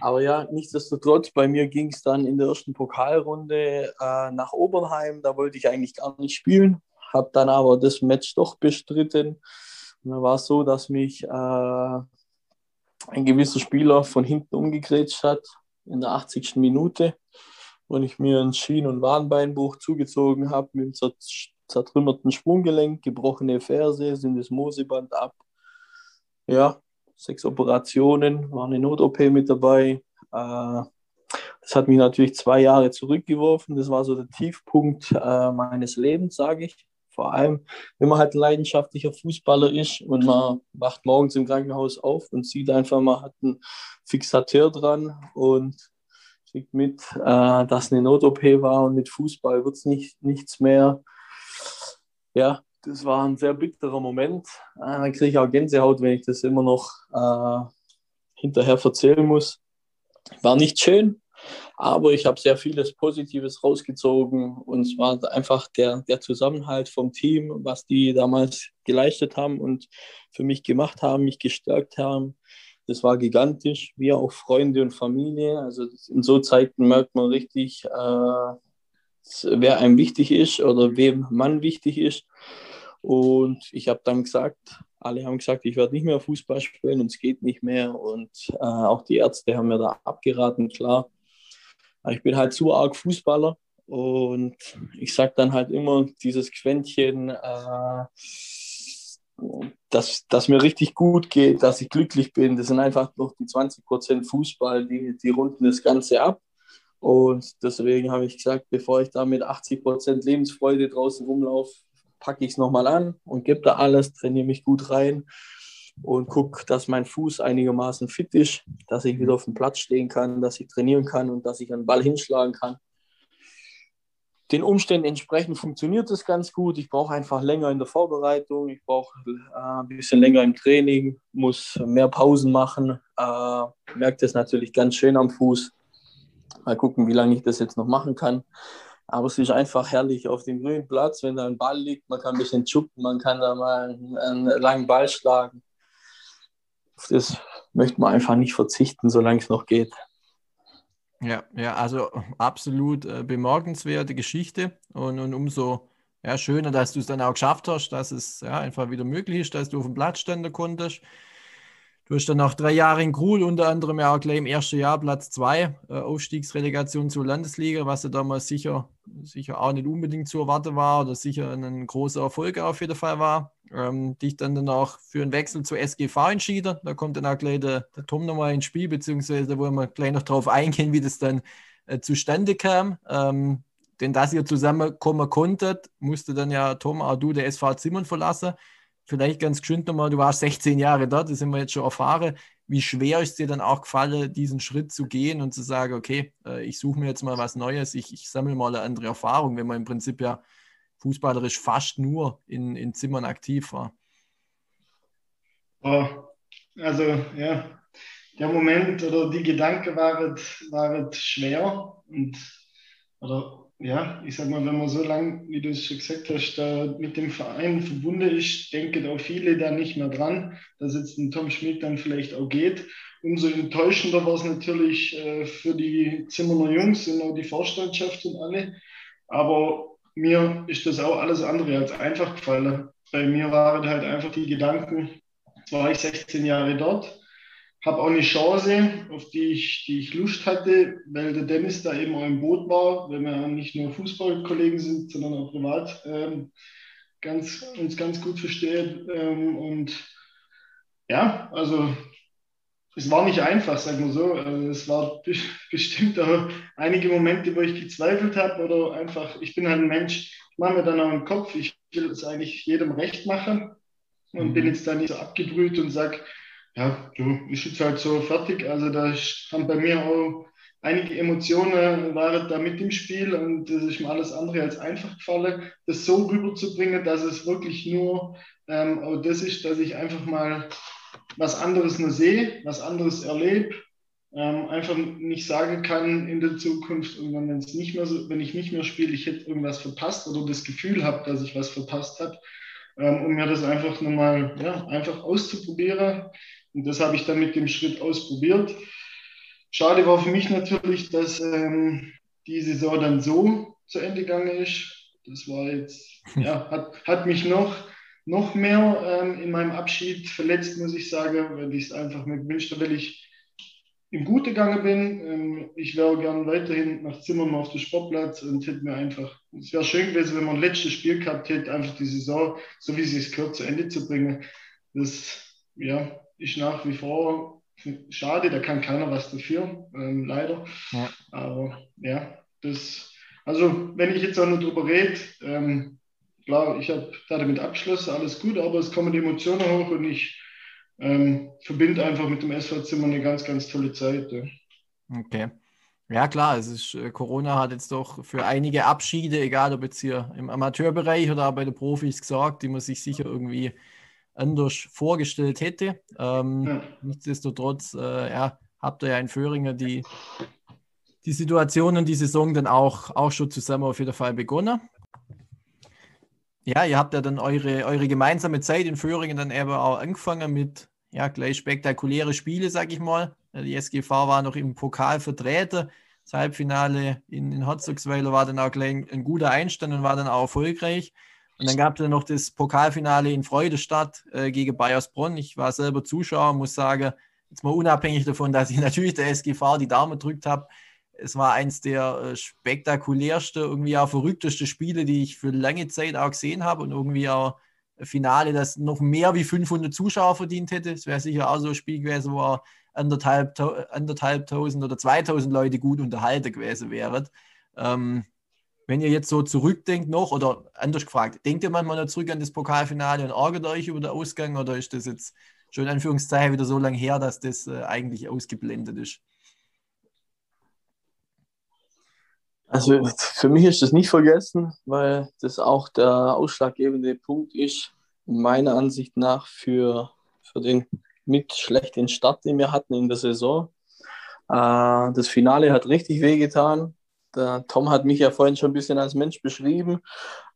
Aber ja, nichtsdestotrotz, bei mir ging es dann in der ersten Pokalrunde äh, nach Obernheim. Da wollte ich eigentlich gar nicht spielen, habe dann aber das Match doch bestritten. Und dann war es so, dass mich äh, ein gewisser Spieler von hinten umgegrätscht hat in der 80. Minute und ich mir ein Schien- und Wadenbeinbruch zugezogen habe mit einem zertrümmerten Sprunggelenk, gebrochene Ferse, sind das Moseband ab. Ja, sechs Operationen, war eine Not-OP mit dabei. Äh, das hat mich natürlich zwei Jahre zurückgeworfen. Das war so der Tiefpunkt äh, meines Lebens, sage ich. Vor allem, wenn man halt ein leidenschaftlicher Fußballer ist und man wacht morgens im Krankenhaus auf und sieht einfach, man hat einen Fixateur dran und kriegt mit, äh, dass eine Not-OP war und mit Fußball wird es nicht, nichts mehr. Ja, das war ein sehr bitterer Moment. Äh, dann kriege ich auch Gänsehaut, wenn ich das immer noch äh, hinterher erzählen muss. War nicht schön, aber ich habe sehr vieles Positives rausgezogen und es war einfach der, der Zusammenhalt vom Team, was die damals geleistet haben und für mich gemacht haben, mich gestärkt haben. Das war gigantisch, wie auch Freunde und Familie. Also in so Zeiten merkt man richtig, äh, wer einem wichtig ist oder wem man wichtig ist. Und ich habe dann gesagt, alle haben gesagt, ich werde nicht mehr Fußball spielen und es geht nicht mehr. Und äh, auch die Ärzte haben mir da abgeraten, klar. Aber ich bin halt zu arg Fußballer und ich sage dann halt immer dieses Quäntchen, äh, dass, dass mir richtig gut geht, dass ich glücklich bin. Das sind einfach noch die 20 Prozent Fußball, die, die runden das Ganze ab. Und deswegen habe ich gesagt, bevor ich da mit 80 Prozent Lebensfreude draußen rumlaufe, packe ich es nochmal an und gebe da alles, trainiere mich gut rein und gucke, dass mein Fuß einigermaßen fit ist, dass ich wieder auf dem Platz stehen kann, dass ich trainieren kann und dass ich einen Ball hinschlagen kann. Den Umständen entsprechend funktioniert es ganz gut. Ich brauche einfach länger in der Vorbereitung, ich brauche äh, ein bisschen länger im Training, muss mehr Pausen machen. Äh, merkt es natürlich ganz schön am Fuß. Mal gucken, wie lange ich das jetzt noch machen kann. Aber es ist einfach herrlich auf dem grünen Platz, wenn da ein Ball liegt, man kann ein bisschen chuppen, man kann da mal einen, einen langen Ball schlagen. Auf das möchte man einfach nicht verzichten, solange es noch geht. Ja, ja, also absolut äh, bemerkenswerte Geschichte und, und umso ja, schöner, dass du es dann auch geschafft hast, dass es ja, einfach wieder möglich ist, dass du auf dem Platz standen konntest. Du hast dann nach drei Jahren in Krul unter anderem ja auch gleich im ersten Jahr Platz zwei, äh, Aufstiegsrelegation zur Landesliga, was ja damals sicher, sicher auch nicht unbedingt zu erwarten war oder sicher ein großer Erfolg auf jeden Fall war. Ähm, dich dann auch für einen Wechsel zur SGV entschieden. Da kommt dann auch gleich der, der Tom nochmal ins Spiel, beziehungsweise da wollen wir gleich noch drauf eingehen, wie das dann äh, zustande kam. Ähm, denn dass ihr zusammenkommen konntet, musste dann ja Tom auch du der SV Zimmern verlassen vielleicht ganz geschwind nochmal, du warst 16 Jahre dort, das sind wir jetzt schon erfahren. Wie schwer ist dir dann auch gefallen, diesen Schritt zu gehen und zu sagen, okay, äh, ich suche mir jetzt mal was Neues, ich, ich sammle mal eine andere Erfahrung, wenn man im Prinzip ja fußballerisch fast nur in, in Zimmern aktiv war? Oh, also ja, der Moment oder die Gedanken waren, waren schwer und oder ja, ich sag mal, wenn man so lange, wie du es schon gesagt hast, da mit dem Verein verbunden ist, denken auch viele da nicht mehr dran, dass jetzt ein Tom Schmidt dann vielleicht auch geht. Umso enttäuschender war es natürlich äh, für die Zimmerner Jungs und auch die Vorstandschaft und alle. Aber mir ist das auch alles andere als einfach gefallen. Bei mir waren halt einfach die Gedanken, jetzt war ich 16 Jahre dort, habe auch eine Chance, auf die ich, die ich Lust hatte, weil der Dennis da eben auch im Boot war, weil wir nicht nur Fußballkollegen sind, sondern auch privat ähm, ganz, uns ganz gut verstehen. Ähm, und ja, also es war nicht einfach, sagen wir so. Also es war bestimmt auch einige Momente, wo ich gezweifelt habe oder einfach, ich bin halt ein Mensch, ich mache mir dann auch einen Kopf, ich will es eigentlich jedem recht machen und mhm. bin jetzt da nicht so abgebrüht und sage, ja, du, ist jetzt halt so fertig. Also da haben bei mir auch einige Emotionen waren da mit im Spiel und das ist mir alles andere als einfach gefallen, das so rüberzubringen, dass es wirklich nur ähm, auch das ist, dass ich einfach mal was anderes nur sehe, was anderes erlebe, ähm, einfach nicht sagen kann in der Zukunft, irgendwann, wenn es nicht mehr so, wenn ich nicht mehr spiele, ich hätte irgendwas verpasst oder das Gefühl habe, dass ich was verpasst habe, ähm, um mir das einfach nochmal ja, einfach auszuprobieren. Und das habe ich dann mit dem Schritt ausprobiert. Schade war für mich natürlich, dass ähm, die Saison dann so zu Ende gegangen ist. Das war jetzt, ja, hat, hat mich noch, noch mehr ähm, in meinem Abschied verletzt, muss ich sagen, weil ich es einfach mir gewünscht habe, weil ich im Gute gegangen bin. Ähm, ich wäre gern weiterhin nach Zimmern auf dem Sportplatz und hätte mir einfach, es wäre schön gewesen, wenn man ein letztes Spiel gehabt hätte, einfach die Saison, so wie sie es gehört, zu Ende zu bringen. Das, ja, ist nach wie vor schade, da kann keiner was dafür, ähm, leider. Ja. Aber ja, das, also wenn ich jetzt auch nur drüber rede, ähm, klar, ich habe da damit Abschluss, alles gut, aber es kommen Emotionen hoch und ich ähm, verbinde einfach mit dem SV Zimmer eine ganz, ganz tolle Zeit. Ja. Okay. Ja, klar, es ist, äh, Corona hat jetzt doch für einige Abschiede, egal ob jetzt hier im Amateurbereich oder bei den Profis gesorgt, die man sich sicher irgendwie anders vorgestellt hätte. Ähm, ja. Nichtsdestotrotz äh, ja, habt ihr ja in Föhringen die, die Situation und die Saison dann auch, auch schon zusammen auf jeden Fall begonnen. Ja, ihr habt ja dann eure, eure gemeinsame Zeit in Föhringen dann eben auch angefangen mit ja, gleich spektakuläre Spiele, sag ich mal. Die SGV war noch im Pokal vertreten. Das Halbfinale in, in Herzogsweiler war dann auch gleich ein guter Einstand und war dann auch erfolgreich. Und dann gab es ja noch das Pokalfinale in Freudestadt äh, gegen Bayersbronn. Ich war selber Zuschauer, muss sagen, jetzt mal unabhängig davon, dass ich natürlich der SGV die Daumen gedrückt habe. Es war eins der äh, spektakulärsten, irgendwie auch verrücktesten Spiele, die ich für lange Zeit auch gesehen habe und irgendwie auch ein Finale, das noch mehr wie 500 Zuschauer verdient hätte. Es wäre sicher auch so ein Spiel gewesen, wo anderthalb, anderthalb tausend oder 2000 Leute gut unterhalten gewesen wären. Ähm, wenn ihr jetzt so zurückdenkt noch, oder anders gefragt, denkt ihr manchmal noch zurück an das Pokalfinale und ärgert euch über den Ausgang oder ist das jetzt schon in Anführungszeichen wieder so lange her, dass das äh, eigentlich ausgeblendet ist? Also für mich ist das nicht vergessen, weil das auch der ausschlaggebende Punkt ist, meiner Ansicht nach, für, für den mit schlechten Start, den wir hatten in der Saison. Äh, das Finale hat richtig wehgetan. Der Tom hat mich ja vorhin schon ein bisschen als Mensch beschrieben.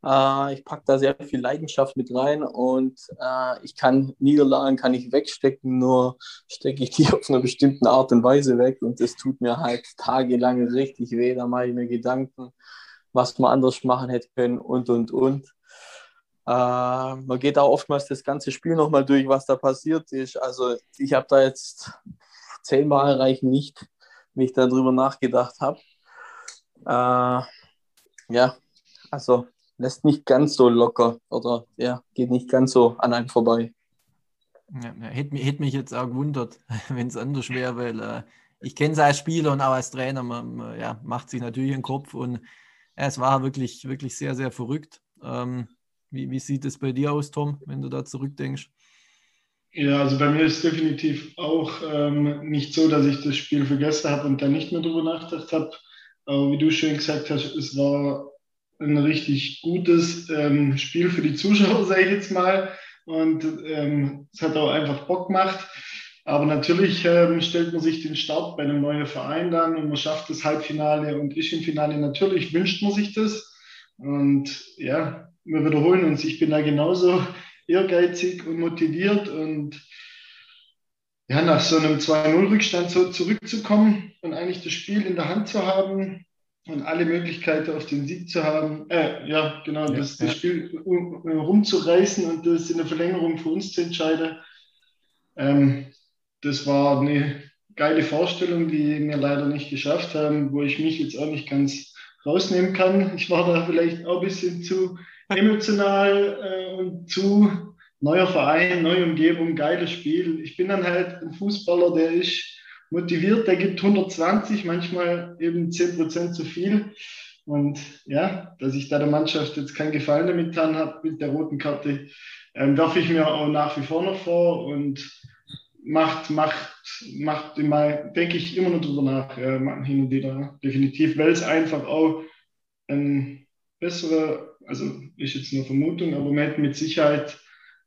Äh, ich packe da sehr viel Leidenschaft mit rein und äh, ich kann Niederlagen kann ich wegstecken, nur stecke ich die auf einer bestimmten Art und Weise weg und das tut mir halt tagelang richtig weh. Da mache ich mir Gedanken, was man anders machen hätte können und und und. Äh, man geht auch oftmals das ganze Spiel nochmal durch, was da passiert ist. Also ich habe da jetzt zehnmal reichen nicht, wenn ich darüber nachgedacht habe. Äh, ja, also lässt nicht ganz so locker oder ja, geht nicht ganz so an einem vorbei. Ja, hätte, hätte mich jetzt auch gewundert, wenn es anders wäre, weil äh, ich kenne es als Spieler und auch als Trainer, man, man ja, macht sich natürlich den Kopf und ja, es war wirklich, wirklich sehr, sehr verrückt. Ähm, wie, wie sieht es bei dir aus, Tom, wenn du da zurückdenkst? Ja, also bei mir ist es definitiv auch ähm, nicht so, dass ich das Spiel vergessen habe und dann nicht mehr darüber nachgedacht habe. Aber wie du schön gesagt hast, es war ein richtig gutes ähm, Spiel für die Zuschauer, sage ich jetzt mal. Und ähm, es hat auch einfach Bock gemacht. Aber natürlich ähm, stellt man sich den Start bei einem neuen Verein dann und man schafft das Halbfinale und ist im Finale. Natürlich wünscht man sich das. Und ja, wir wiederholen uns. Ich bin da genauso ehrgeizig und motiviert und ja, nach so einem 2-0-Rückstand so zurückzukommen und eigentlich das Spiel in der Hand zu haben und alle Möglichkeiten auf den Sieg zu haben, äh, ja, genau, ja, das, das Spiel rumzureißen und das in der Verlängerung für uns zu entscheiden, ähm, das war eine geile Vorstellung, die wir leider nicht geschafft haben, wo ich mich jetzt auch nicht ganz rausnehmen kann. Ich war da vielleicht auch ein bisschen zu emotional äh, und zu neuer Verein, neue Umgebung, geiles Spiel. Ich bin dann halt ein Fußballer, der ist motiviert, der gibt 120, manchmal eben 10 Prozent zu viel. Und ja, dass ich da der Mannschaft jetzt keinen Gefallen damit getan habe mit der roten Karte, ähm, werfe ich mir auch nach wie vor noch vor und macht, macht, macht immer, denke ich immer nur drüber nach, äh, hin und wieder, definitiv, weil es einfach auch ein besserer, also ist jetzt nur Vermutung, aber man hätte mit Sicherheit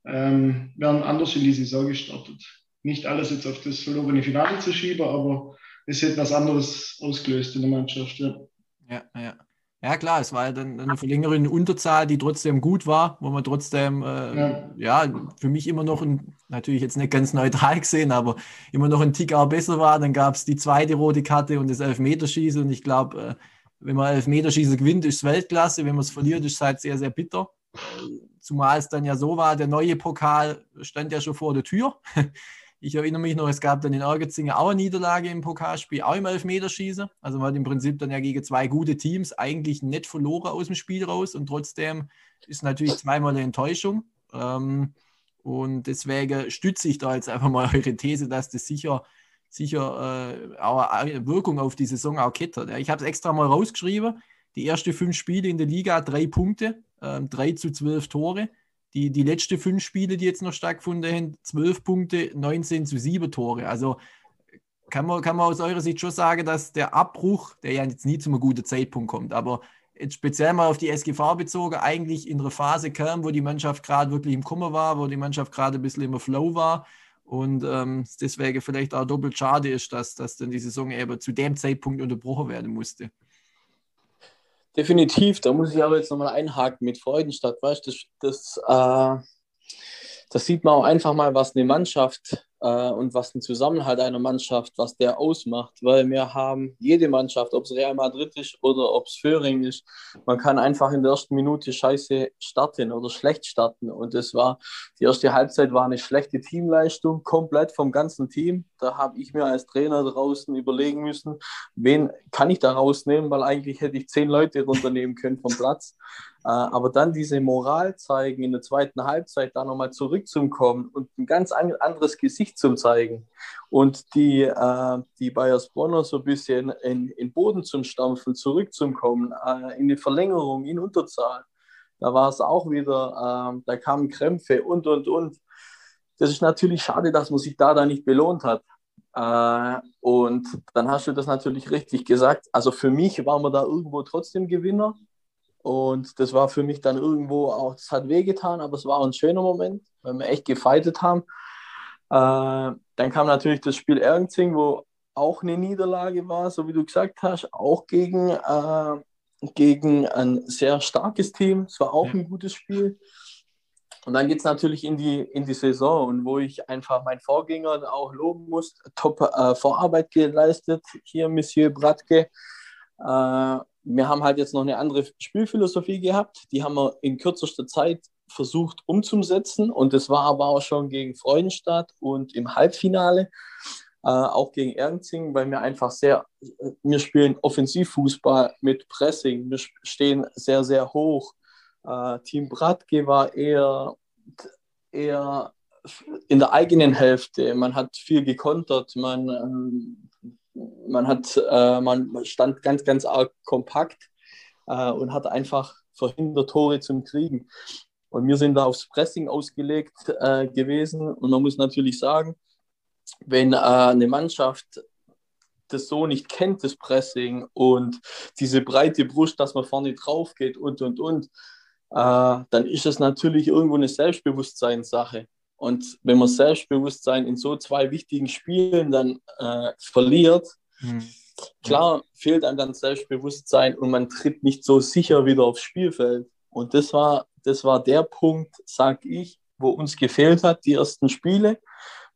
ähm, werden anders in die Saison gestartet. Nicht alles jetzt auf das verlorene Finale zu schieben, aber es hätte was anderes ausgelöst in der Mannschaft. Ja, ja. ja. Ja, klar, es war ja dann eine verlängerte Unterzahl, die trotzdem gut war, wo man trotzdem, äh, ja. ja. für mich immer noch, ein, natürlich jetzt nicht ganz neutral gesehen, aber immer noch ein Tick auch besser war. Dann gab es die zweite rote Karte und das Elfmeterschießen. Und ich glaube, äh, wenn man Elfmeterschießen gewinnt, ist es Weltklasse. Wenn man es verliert, ist es halt sehr, sehr bitter. Zumal es dann ja so war, der neue Pokal stand ja schon vor der Tür. Ich erinnere mich noch, es gab dann in Ergetzingen auch eine Niederlage im Pokalspiel, auch im Elfmeterschießen. Also man hat im Prinzip dann ja gegen zwei gute Teams eigentlich nicht verloren aus dem Spiel raus und trotzdem ist natürlich zweimal eine Enttäuschung. Ähm, und deswegen stütze ich da jetzt einfach mal eure These, dass das sicher, sicher äh, Wirkung auf die Saison auch kettert. Ich habe es extra mal rausgeschrieben. Die ersten fünf Spiele in der Liga, drei Punkte, äh, drei zu zwölf Tore die, die letzten fünf Spiele, die jetzt noch stattgefunden haben, zwölf Punkte, 19 zu 7 Tore. Also kann man, kann man aus eurer Sicht schon sagen, dass der Abbruch, der ja jetzt nie zu einem guten Zeitpunkt kommt, aber jetzt speziell mal auf die SGV bezogen, eigentlich in einer Phase kam, wo die Mannschaft gerade wirklich im Kummer war, wo die Mannschaft gerade ein bisschen im Flow war und ähm, deswegen vielleicht auch doppelt schade ist, dass, dass dann die Saison eben zu dem Zeitpunkt unterbrochen werden musste. Definitiv, da muss ich aber jetzt nochmal einhaken mit Freudenstadt, weißt du, das, das, äh, das sieht man auch einfach mal, was eine Mannschaft und was ein Zusammenhalt einer Mannschaft, was der ausmacht, weil wir haben jede Mannschaft, ob es Real Madrid ist oder ob es Föhring ist, man kann einfach in der ersten Minute scheiße starten oder schlecht starten. Und das war, die erste Halbzeit war eine schlechte Teamleistung, komplett vom ganzen Team, da habe ich mir als Trainer draußen überlegen müssen, wen kann ich da rausnehmen, weil eigentlich hätte ich zehn Leute runternehmen können vom Platz. Äh, aber dann diese Moral zeigen in der zweiten Halbzeit, da nochmal zurückzukommen und ein ganz anderes Gesicht zu zeigen und die, äh, die Bayersbronner so ein bisschen in, in Boden zum Stampfen, zurückzukommen, äh, in die Verlängerung, in Unterzahl. Da war es auch wieder, äh, da kamen Krämpfe und, und, und. Das ist natürlich schade, dass man sich da, da nicht belohnt hat. Äh, und dann hast du das natürlich richtig gesagt. Also für mich waren wir da irgendwo trotzdem Gewinner. Und das war für mich dann irgendwo auch, es hat wehgetan, aber es war ein schöner Moment, weil wir echt gefeitet haben. Äh, dann kam natürlich das Spiel Erngzing, wo auch eine Niederlage war, so wie du gesagt hast, auch gegen, äh, gegen ein sehr starkes Team. Es war auch ja. ein gutes Spiel. Und dann geht es natürlich in die, in die Saison und wo ich einfach meinen Vorgänger auch loben muss, top äh, Vorarbeit geleistet, hier Monsieur Bratke. Äh, wir haben halt jetzt noch eine andere Spielphilosophie gehabt. Die haben wir in kürzester Zeit versucht umzusetzen. Und das war aber auch schon gegen Freudenstadt und im Halbfinale, äh, auch gegen Ernzing, weil wir einfach sehr, wir spielen Offensivfußball mit Pressing. Wir stehen sehr, sehr hoch. Äh, Team Bratke war eher, eher in der eigenen Hälfte. Man hat viel gekontert. Man ähm, man hat, äh, man stand ganz, ganz arg kompakt äh, und hat einfach verhindert, Tore zum Kriegen. Und wir sind da aufs Pressing ausgelegt äh, gewesen. Und man muss natürlich sagen, wenn äh, eine Mannschaft das so nicht kennt, das Pressing und diese breite Brust, dass man vorne drauf geht und, und, und, äh, dann ist das natürlich irgendwo eine Selbstbewusstseinssache. Und wenn man Selbstbewusstsein in so zwei wichtigen Spielen dann äh, verliert, hm. klar fehlt einem dann Selbstbewusstsein und man tritt nicht so sicher wieder aufs Spielfeld. Und das war, das war der Punkt, sag ich, wo uns gefehlt hat, die ersten Spiele.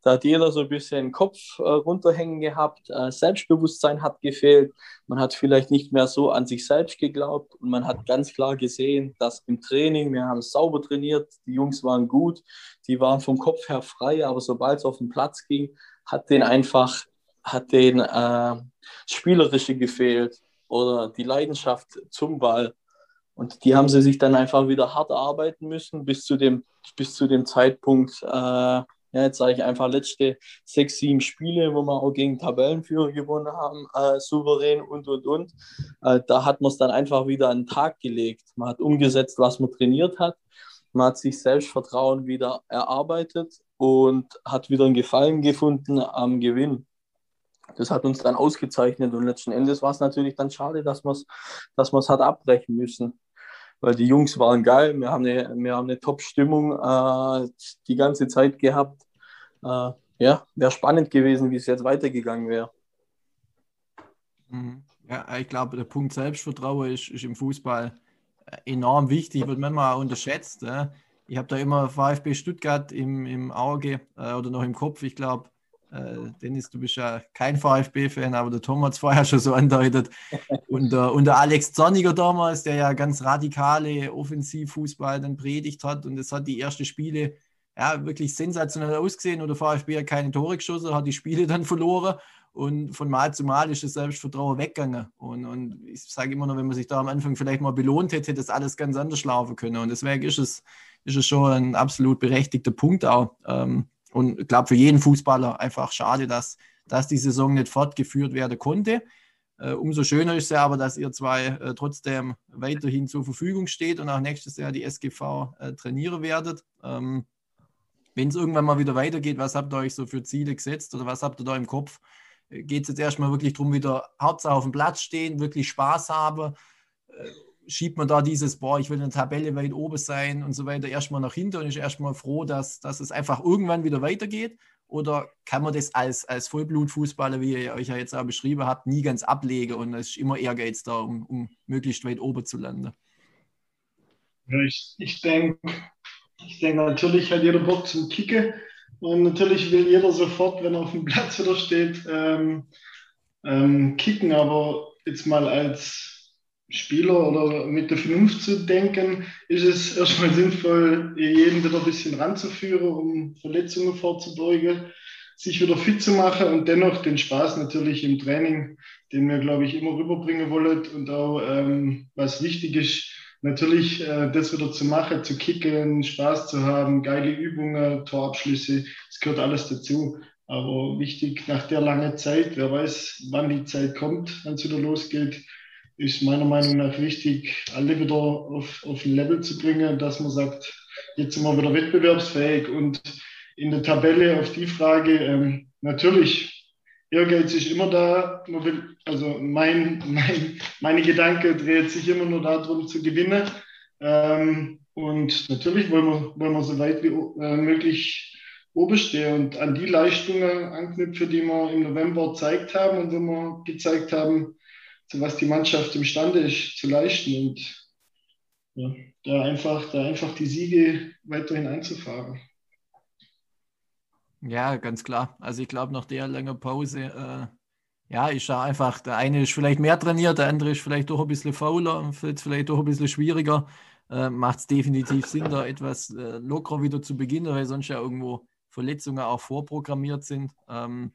Da hat jeder so ein bisschen Kopf äh, runterhängen gehabt, äh, Selbstbewusstsein hat gefehlt, man hat vielleicht nicht mehr so an sich selbst geglaubt und man hat ganz klar gesehen, dass im Training, wir haben sauber trainiert, die Jungs waren gut, die waren vom Kopf her frei, aber sobald es auf den Platz ging, hat den einfach, hat den äh, Spielerische gefehlt oder die Leidenschaft zum Ball. Und die haben sie sich dann einfach wieder hart erarbeiten müssen bis zu dem, bis zu dem Zeitpunkt, äh, ja, jetzt sage ich einfach letzte sechs, sieben Spiele, wo wir auch gegen Tabellenführer gewonnen haben, äh, souverän und und und. Äh, da hat man es dann einfach wieder an den Tag gelegt. Man hat umgesetzt, was man trainiert hat. Man hat sich Selbstvertrauen wieder erarbeitet und hat wieder einen Gefallen gefunden am Gewinn. Das hat uns dann ausgezeichnet und letzten Endes war es natürlich dann schade, dass man es dass hat abbrechen müssen weil die Jungs waren geil. Wir haben eine, wir haben eine Top-Stimmung äh, die ganze Zeit gehabt. Äh, ja, wäre spannend gewesen, wie es jetzt weitergegangen wäre. Mhm. Ja, ich glaube, der Punkt Selbstvertrauen ist, ist im Fußball äh, enorm wichtig, wird manchmal unterschätzt. Ja. Ich habe da immer VfB Stuttgart im, im Auge äh, oder noch im Kopf. Ich glaube, äh, Dennis, du bist ja kein VfB-Fan, aber der Tom hat es vorher schon so andeutet. Und, der Alex Zorniger damals, der ja ganz radikale Offensivfußball dann predigt hat und es hat die ersten Spiele ja, wirklich sensationell ausgesehen und der VfB hat keine Tore geschossen, hat die Spiele dann verloren und von Mal zu Mal ist das Selbstvertrauen weggegangen. Und, und ich sage immer noch, wenn man sich da am Anfang vielleicht mal belohnt hätte, hätte das alles ganz anders laufen können. Und deswegen ist es, ist es schon ein absolut berechtigter Punkt auch. Ähm, und ich glaube, für jeden Fußballer einfach schade, dass, dass die Saison nicht fortgeführt werden konnte. Äh, umso schöner ist es aber, dass ihr zwei äh, trotzdem weiterhin zur Verfügung steht und auch nächstes Jahr die SGV äh, trainieren werdet. Ähm, Wenn es irgendwann mal wieder weitergeht, was habt ihr euch so für Ziele gesetzt oder was habt ihr da im Kopf? Äh, Geht es jetzt erstmal wirklich darum, wieder Hauptsache auf dem Platz stehen, wirklich Spaß haben? Schiebt man da dieses, boah, ich will in der Tabelle weit oben sein und so weiter, erstmal nach hinten und ist erstmal froh, dass, dass es einfach irgendwann wieder weitergeht? Oder kann man das als, als Vollblutfußballer, wie ihr euch ja jetzt auch beschrieben habt, nie ganz ablegen und es ist immer Ehrgeiz da, um, um möglichst weit oben zu landen? Ja, ich, ich denke, ich denk, natürlich hat jeder Bock zum Kicken und natürlich will jeder sofort, wenn er auf dem Platz wieder steht, ähm, ähm, kicken, aber jetzt mal als Spieler oder mit der Vernunft zu denken, ist es erstmal sinnvoll, jeden wieder ein bisschen ranzuführen, um Verletzungen vorzubeugen, sich wieder fit zu machen und dennoch den Spaß natürlich im Training, den wir, glaube ich, immer rüberbringen wollen und auch, ähm, was wichtig ist, natürlich äh, das wieder zu machen, zu kicken, Spaß zu haben, geile Übungen, Torabschlüsse, das gehört alles dazu. Aber wichtig, nach der langen Zeit, wer weiß, wann die Zeit kommt, wenn es wieder losgeht, ist meiner Meinung nach wichtig, alle wieder auf, auf ein Level zu bringen, dass man sagt, jetzt sind wir wieder wettbewerbsfähig. Und in der Tabelle auf die Frage, ähm, natürlich, Ehrgeiz ist immer da. Will, also mein, mein, meine Gedanke dreht sich immer nur darum zu gewinnen. Ähm, und natürlich wollen wir, wollen wir so weit wie äh, möglich oben stehen und an die Leistungen anknüpfen, die wir im November gezeigt haben und wo wir gezeigt haben, zu was die Mannschaft imstande ist zu leisten und ja, da, einfach, da einfach die Siege weiterhin einzufahren. Ja, ganz klar. Also ich glaube, nach der langen Pause, äh, ja, ist ja einfach, der eine ist vielleicht mehr trainiert, der andere ist vielleicht doch ein bisschen fauler, vielleicht doch ein bisschen schwieriger. Äh, Macht es definitiv Sinn, da etwas äh, lockerer wieder zu beginnen, weil sonst ja irgendwo Verletzungen auch vorprogrammiert sind. Ähm,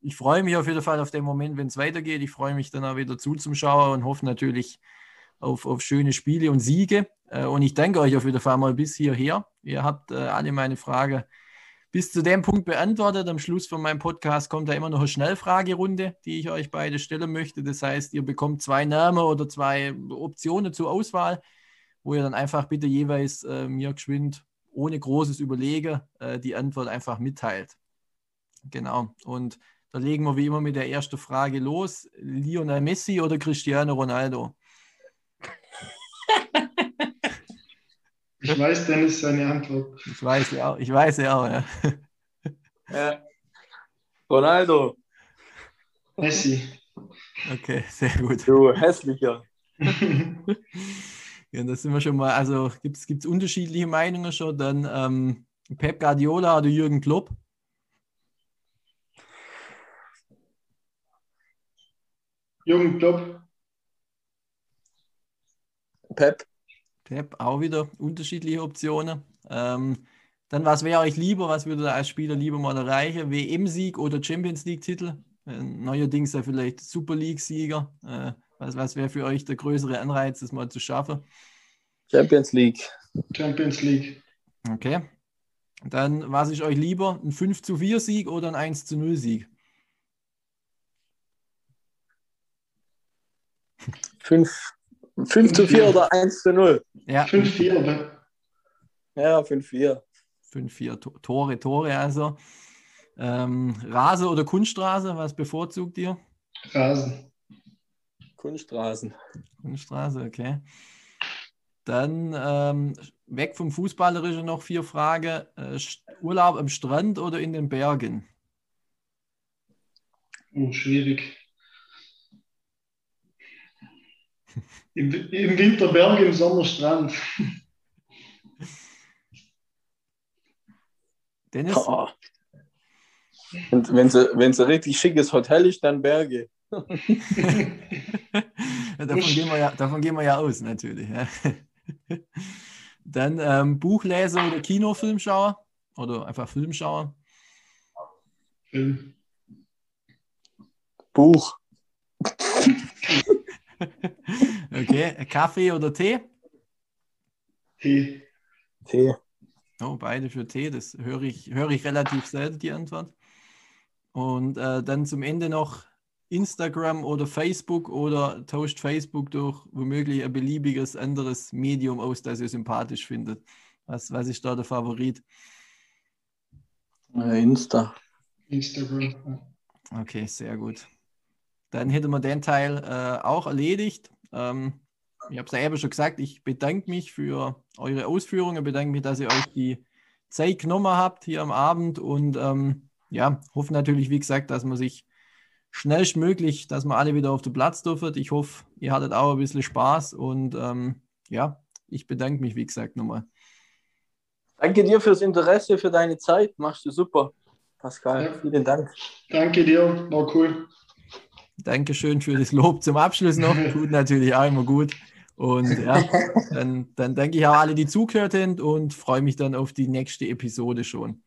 ich freue mich auf jeden Fall auf den Moment, wenn es weitergeht. Ich freue mich dann auch wieder zuzuschauen und hoffe natürlich auf, auf schöne Spiele und Siege. Äh, und ich danke euch auf jeden Fall mal bis hierher. Ihr habt äh, alle meine Fragen bis zu dem Punkt beantwortet. Am Schluss von meinem Podcast kommt da immer noch eine Schnellfragerunde, die ich euch beide stellen möchte. Das heißt, ihr bekommt zwei Namen oder zwei Optionen zur Auswahl, wo ihr dann einfach bitte jeweils äh, mir geschwind ohne großes Überlegen äh, die Antwort einfach mitteilt. Genau. Und da legen wir wie immer mit der ersten Frage los. Lionel Messi oder Cristiano Ronaldo? Ich weiß, Dennis, seine Antwort. Ich weiß ja auch, ich weiß ja auch, ja. Ja. Ronaldo, Messi. Okay, sehr gut. du hässlicher. Ja, da sind wir schon mal, also gibt es unterschiedliche Meinungen schon. Dann ähm, Pep Guardiola oder Jürgen Klopp? Jürgen Klopp. Pep, Pep, auch wieder unterschiedliche Optionen. Ähm, dann, was wäre euch lieber? Was würde ihr als Spieler lieber mal erreichen? WM-Sieg oder Champions League-Titel? Äh, neuerdings ja vielleicht Super League-Sieger. Äh, was was wäre für euch der größere Anreiz, das mal zu schaffen? Champions League. Champions League. Okay. Dann, was ist euch lieber? Ein 5 zu 4 Sieg oder ein 1 zu 0 Sieg? 5, 5 zu 4 oder 1 zu 0? Ja, 5-4, oder? Ja, 5-4. 5-4 To- Tore, Tore also. Ähm, Rase oder Kunststraße, was bevorzugt ihr? Rasen. Kunstrasen. Kunststraße, okay. Dann ähm, weg vom Fußballerischen noch vier Fragen. Äh, Urlaub am Strand oder in den Bergen? Oh, schwierig. Im, Im Winter Berg, im Sommer Strand. Dennis? Oh. Und wenn sie, wenn sie richtig schickes Hotel ist, dann Berge. davon, gehen wir ja, davon gehen wir ja aus, natürlich. Ja. Dann ähm, Buchleser oder Kinofilmschauer? Oder einfach Filmschauer? Film. Buch. Okay, Kaffee oder Tee? Tee. Tee. Oh, beide für Tee, das höre ich, höre ich relativ selten, die Antwort. Und äh, dann zum Ende noch Instagram oder Facebook oder tauscht Facebook durch womöglich ein beliebiges anderes Medium aus, das ihr sympathisch findet. Was, was ist da der Favorit? Äh, Insta. Instagram. Okay, sehr gut. Dann hätten wir den Teil äh, auch erledigt. Ähm, ich habe es ja eben schon gesagt, ich bedanke mich für eure Ausführungen, bedanke mich, dass ihr euch die Zeit genommen habt hier am Abend und ähm, ja, hoffe natürlich, wie gesagt, dass man sich schnellstmöglich, dass wir alle wieder auf den Platz dürfen. Ich hoffe, ihr hattet auch ein bisschen Spaß und ähm, ja, ich bedanke mich, wie gesagt, nochmal. Danke dir fürs Interesse, für deine Zeit. Machst du super. Pascal, Ja. vielen Dank. Danke dir, war cool. Dankeschön für das Lob zum Abschluss noch. Tut natürlich auch immer gut. Und ja, dann, dann danke ich auch alle, die zugehört haben und freue mich dann auf die nächste Episode schon.